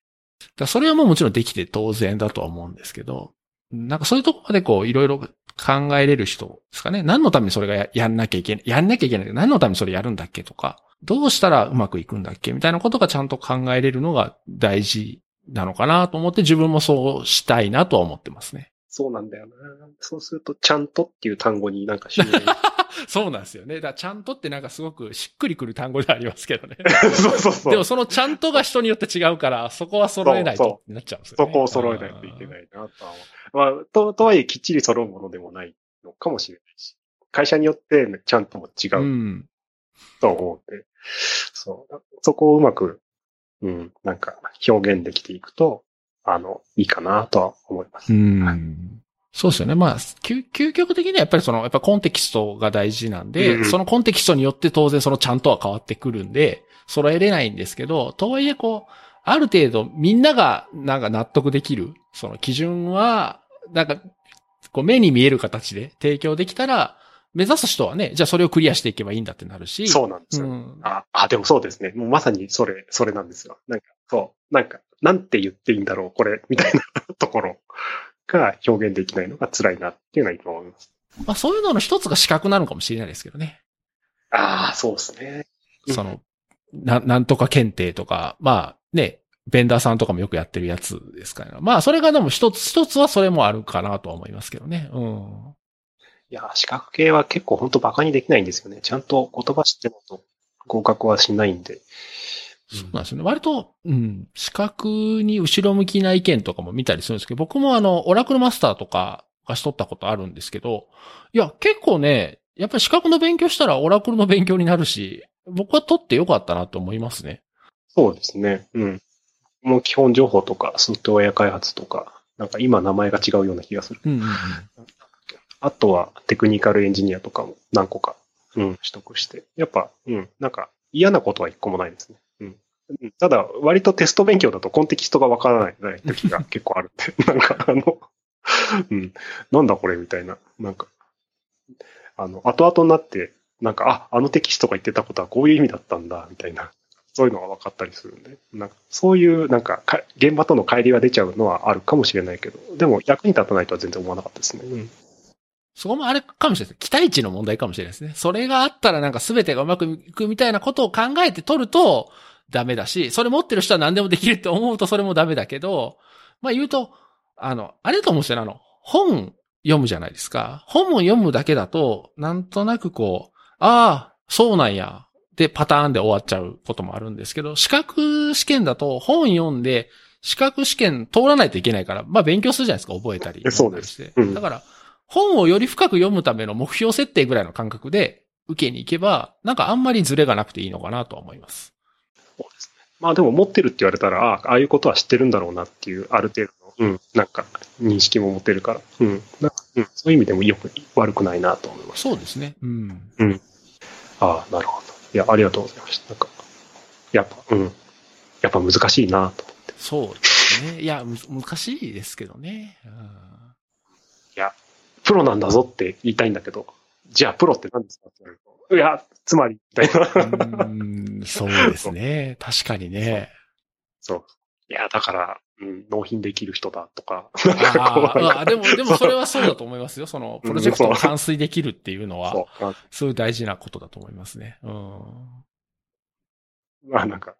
Speaker 1: だそれはもうもちろんできて当然だとは思うんですけど、なんかそういうところまでこう、いろいろ考えれる人ですかね。何のためにそれがややんなきゃいけない、やんなきゃいけないけど、何のためにそれやるんだっけとか、どうしたらうまくいくんだっけみたいなことがちゃんと考えれるのが大事なのかなと思って自分もそうしたいなとは思ってますね。
Speaker 2: そうなんだよな。そうすると、ちゃんとっていう単語になんか
Speaker 1: そうなんですよね。だからちゃんとってなんかすごくしっくりくる単語ではありますけどね。
Speaker 2: そうそうそう。
Speaker 1: でもそのちゃんとが人によって違うから、そこは揃えないとってなっちゃうんですよね。
Speaker 2: そこを揃えないといけないなとは思う。まあ、と、とはいえきっちり揃うものでもないのかもしれないし。会社によってちゃんとも違
Speaker 1: う。
Speaker 2: うんと思うんで、そう。そこをうまく、うん、なんか表現できていくと、あの、いいかなとは思います。
Speaker 1: うん。そうですよね。まあ、究究極的にはやっぱりその、やっぱコンテキストが大事なんで、
Speaker 2: うん
Speaker 1: そのコンテキストによって当然そのちゃんとは変わってくるんで、揃えれないんですけど、とはいえこう、ある程度みんながなんか納得できる、その基準は、なんか、こう目に見える形で提供できたら、目指す人はね、じゃあそれをクリアしていけばいいんだってなるし。
Speaker 2: そうなんですよ。
Speaker 1: うん
Speaker 2: あ、あ、でもそうですね。もうまさにそれ、それなんですよ。なんか、そう。なんか、なんて言っていいんだろう、これ、みたいな ところが表現できないのが辛いなっていうのは今思います。
Speaker 1: まあそういうのの一つが資格なのかもしれないですけどね。
Speaker 2: ああ、そうですね。うん
Speaker 1: その、な、なんとか検定とか、まあね、ベンダーさんとかもよくやってるやつですから。まあそれがでも一つ、一つはそれもあるかなとは思いますけどね。うん。
Speaker 2: いや、資格系は結構本当バカにできないんですよね。ちゃんと言葉知ってないと合格はしないんで。
Speaker 1: そうなんですよね。割と、うん、資格に後ろ向きな意見とかも見たりするんですけど、僕もあの、オラクルマスターとかがしとったことあるんですけど、いや、結構ね、やっぱり資格の勉強したらオラクルの勉強になるし、僕は取ってよかったなと思いますね。
Speaker 2: そうですね。うん。もう基本情報とかソフトウェア開発とか、なんか今名前が違うような気がする。
Speaker 1: うんうんうん。
Speaker 2: あとはテクニカルエンジニアとかも何個か、うん、取得して。やっぱ、うん、なんか嫌なことは一個もないですね。うん。うんただ、割とテスト勉強だとコンテキストがわからない時が結構あるんで、なんかあの、うん、なんだこれみたいな、なんか、あの、後々になって、なんか、あ、あのテキストが言ってたことはこういう意味だったんだ、みたいな、そういうのが分かったりするんで、なんかそういう、なんか、現場との乖離が出ちゃうのはあるかもしれないけど、でも役に立たないとは全然思わなかったですね。うん。
Speaker 1: そこもあれかもしれない。期待値の問題かもしれないですね。それがあったらなんか全てがうまくいくみたいなことを考えて取るとダメだし、それ持ってる人は何でもできるって思うとそれもダメだけど、まあ言うと、あの、あれだと思うんですよね。あの、本読むじゃないですか。本を読むだけだと、なんとなくこう、ああ、そうなんや。で、パターンで終わっちゃうこともあるんですけど、資格試験だと本読んで、資格試験通らないといけないから、まあ勉強するじゃないですか、覚えたり。
Speaker 2: えそうですうん
Speaker 1: だから、本をより深く読むための目標設定ぐらいの感覚で受けに行けば、なんかあんまりズレがなくていいのかなとは思います。
Speaker 2: そうですね。まあでも持ってるって言われたら、ああ、ああいうことは知ってるんだろうなっていう、ある程度の、うん、なんか認識も持てるから、うん。なんかうん、そういう意味でもよく、悪くないなと思います。
Speaker 1: そうですね。うん。
Speaker 2: ああ、なるほど。いや、ありがとうございました。なんか、やっぱ、うん。やっぱ難しいなと思って。
Speaker 1: そうですね。いや、む難しいですけどね。うん
Speaker 2: プロなんだぞって言いたいんだけど、じゃあプロって何ですかって言われると、いや、つまり、みたいな。
Speaker 1: うんそうですね。確かにね。
Speaker 2: そう。いや、だから、うん、納品できる人だとか。
Speaker 1: ああ、でも、でもそれはそうだと思いますよ。その、プロジェクトを完遂できるっていうのは、
Speaker 2: そう。あ
Speaker 1: そういう大事なことだと思いますね。うん。
Speaker 2: まあなんか、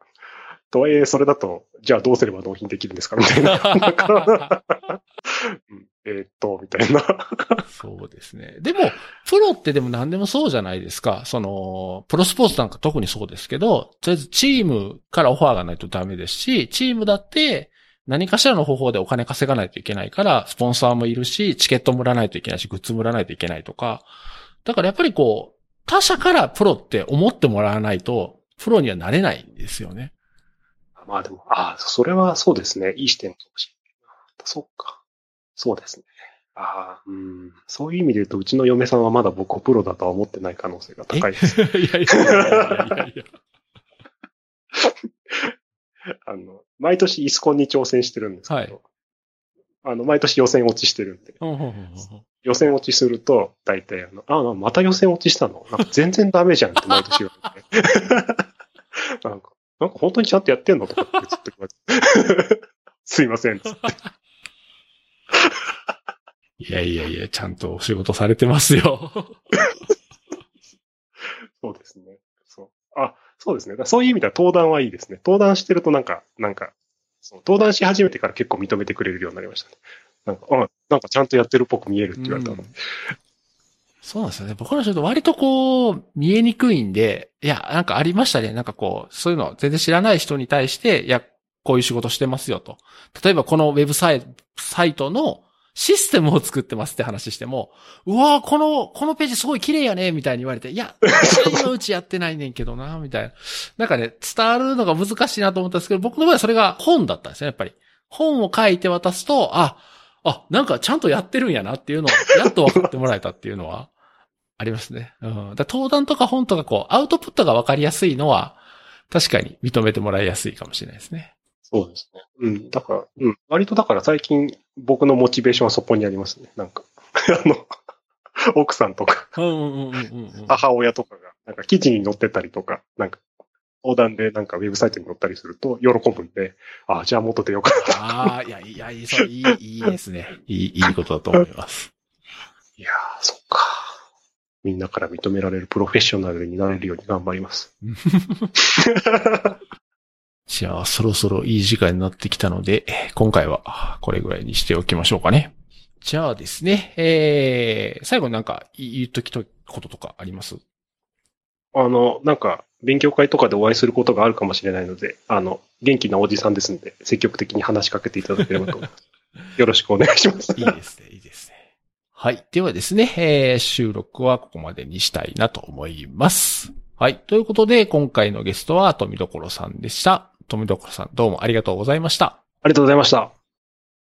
Speaker 2: とはいえ、それだと、じゃあどうすれば納品できるんですか？みたいな。えーっと、みたいな。
Speaker 1: そうですね。でも、プロってでも何でもそうじゃないですか。その、プロスポーツなんか特にそうですけど、とりあえずチームからオファーがないとダメですし、チームだって何かしらの方法でお金稼がないといけないから、スポンサーもいるし、チケットも売らないといけないし、グッズも売らないといけないとか。だからやっぱりこう、他社からプロって思ってもらわないと、プロにはなれないんですよね。
Speaker 2: まあでも、ああ、それはそうですね。いい視点かもしれない。そうか。そうですね。ああ、うん。そういう意味で言うと、うちの嫁さんはまだ僕をプロだとは思ってない可能性が高いです。
Speaker 1: いやいやいやいやいや。
Speaker 2: あの、毎年イスコンに挑戦してるんですけど、
Speaker 1: はい
Speaker 2: あの、毎年予選落ちしてるんで、予選落ちすると、大体あの、ああ、また予選落ちしたのなんか全然ダメじゃんって毎年言われて。なんか、なんか本当にちゃんとやってんのとかってずっと言われて。すいません。つって
Speaker 1: いやいやいや、ちゃんとお仕事されてますよ。
Speaker 2: そうですね。そう。あ、そうですね。そういう意味では登壇はいいですね。登壇してるとなんか、なんか、そう登壇し始めてから結構認めてくれるようになりましたね。なんか、あ、なんかちゃんとやってるっぽく見えるって言われたの。
Speaker 1: うんそうなんですよね。僕らちょっと割とこう、見えにくいんで、いや、なんかありましたね。なんかこう、そういうの全然知らない人に対して、いや、こういう仕事してますよと。例えばこのウェブサイトのシステムを作ってますって話しても、うわーこの、このページすごい綺麗やね、みたいに言われて、いや、私今うちやってないねんけどな、みたいな。なんかね、伝わるのが難しいなと思ったんですけど、僕の場合はそれが本だったんですね、やっぱり。本を書いて渡すと、あ、あ、なんかちゃんとやってるんやなっていうのを、やっと分かってもらえたっていうのは、ありますね。うん。だ登壇とか本とかこう、アウトプットが分かりやすいのは、確かに認めてもらいやすいかもしれないですね。
Speaker 2: そうですね。うん。だから、うん。割とだから最近僕のモチベーションはそこにありますね。なんか、あの、奥さんとか
Speaker 1: うんうんうんうんうん。
Speaker 2: 母親とかが、なんか記事に載ってたりとか、なんか、横断でなんかウェブサイトに載ったりすると喜ぶんで、ああ、じゃあもっと出ようかな。
Speaker 1: ああ、いや、いや、いい、いいですね。いい、いいことだと思います。
Speaker 2: いやー、そっか。みんなから認められるプロフェッショナルになれるように頑張ります。
Speaker 1: じゃあ、そろそろいい時間になってきたので、今回はこれぐらいにしておきましょうかね。じゃあですね、えー、最後になんか言っときとこととかあります？
Speaker 2: あの、なんか、勉強会とかでお会いすることがあるかもしれないので、あの、元気なおじさんですんで、積極的に話しかけていただければと思います。よろしくお願いします。
Speaker 1: いいですね、いいですね。はい。ではですね、えー、収録はここまでにしたいなと思います。はい。ということで、今回のゲストは富所さんでした。富所さん、どうもありがとうございました。
Speaker 2: ありがとうございました。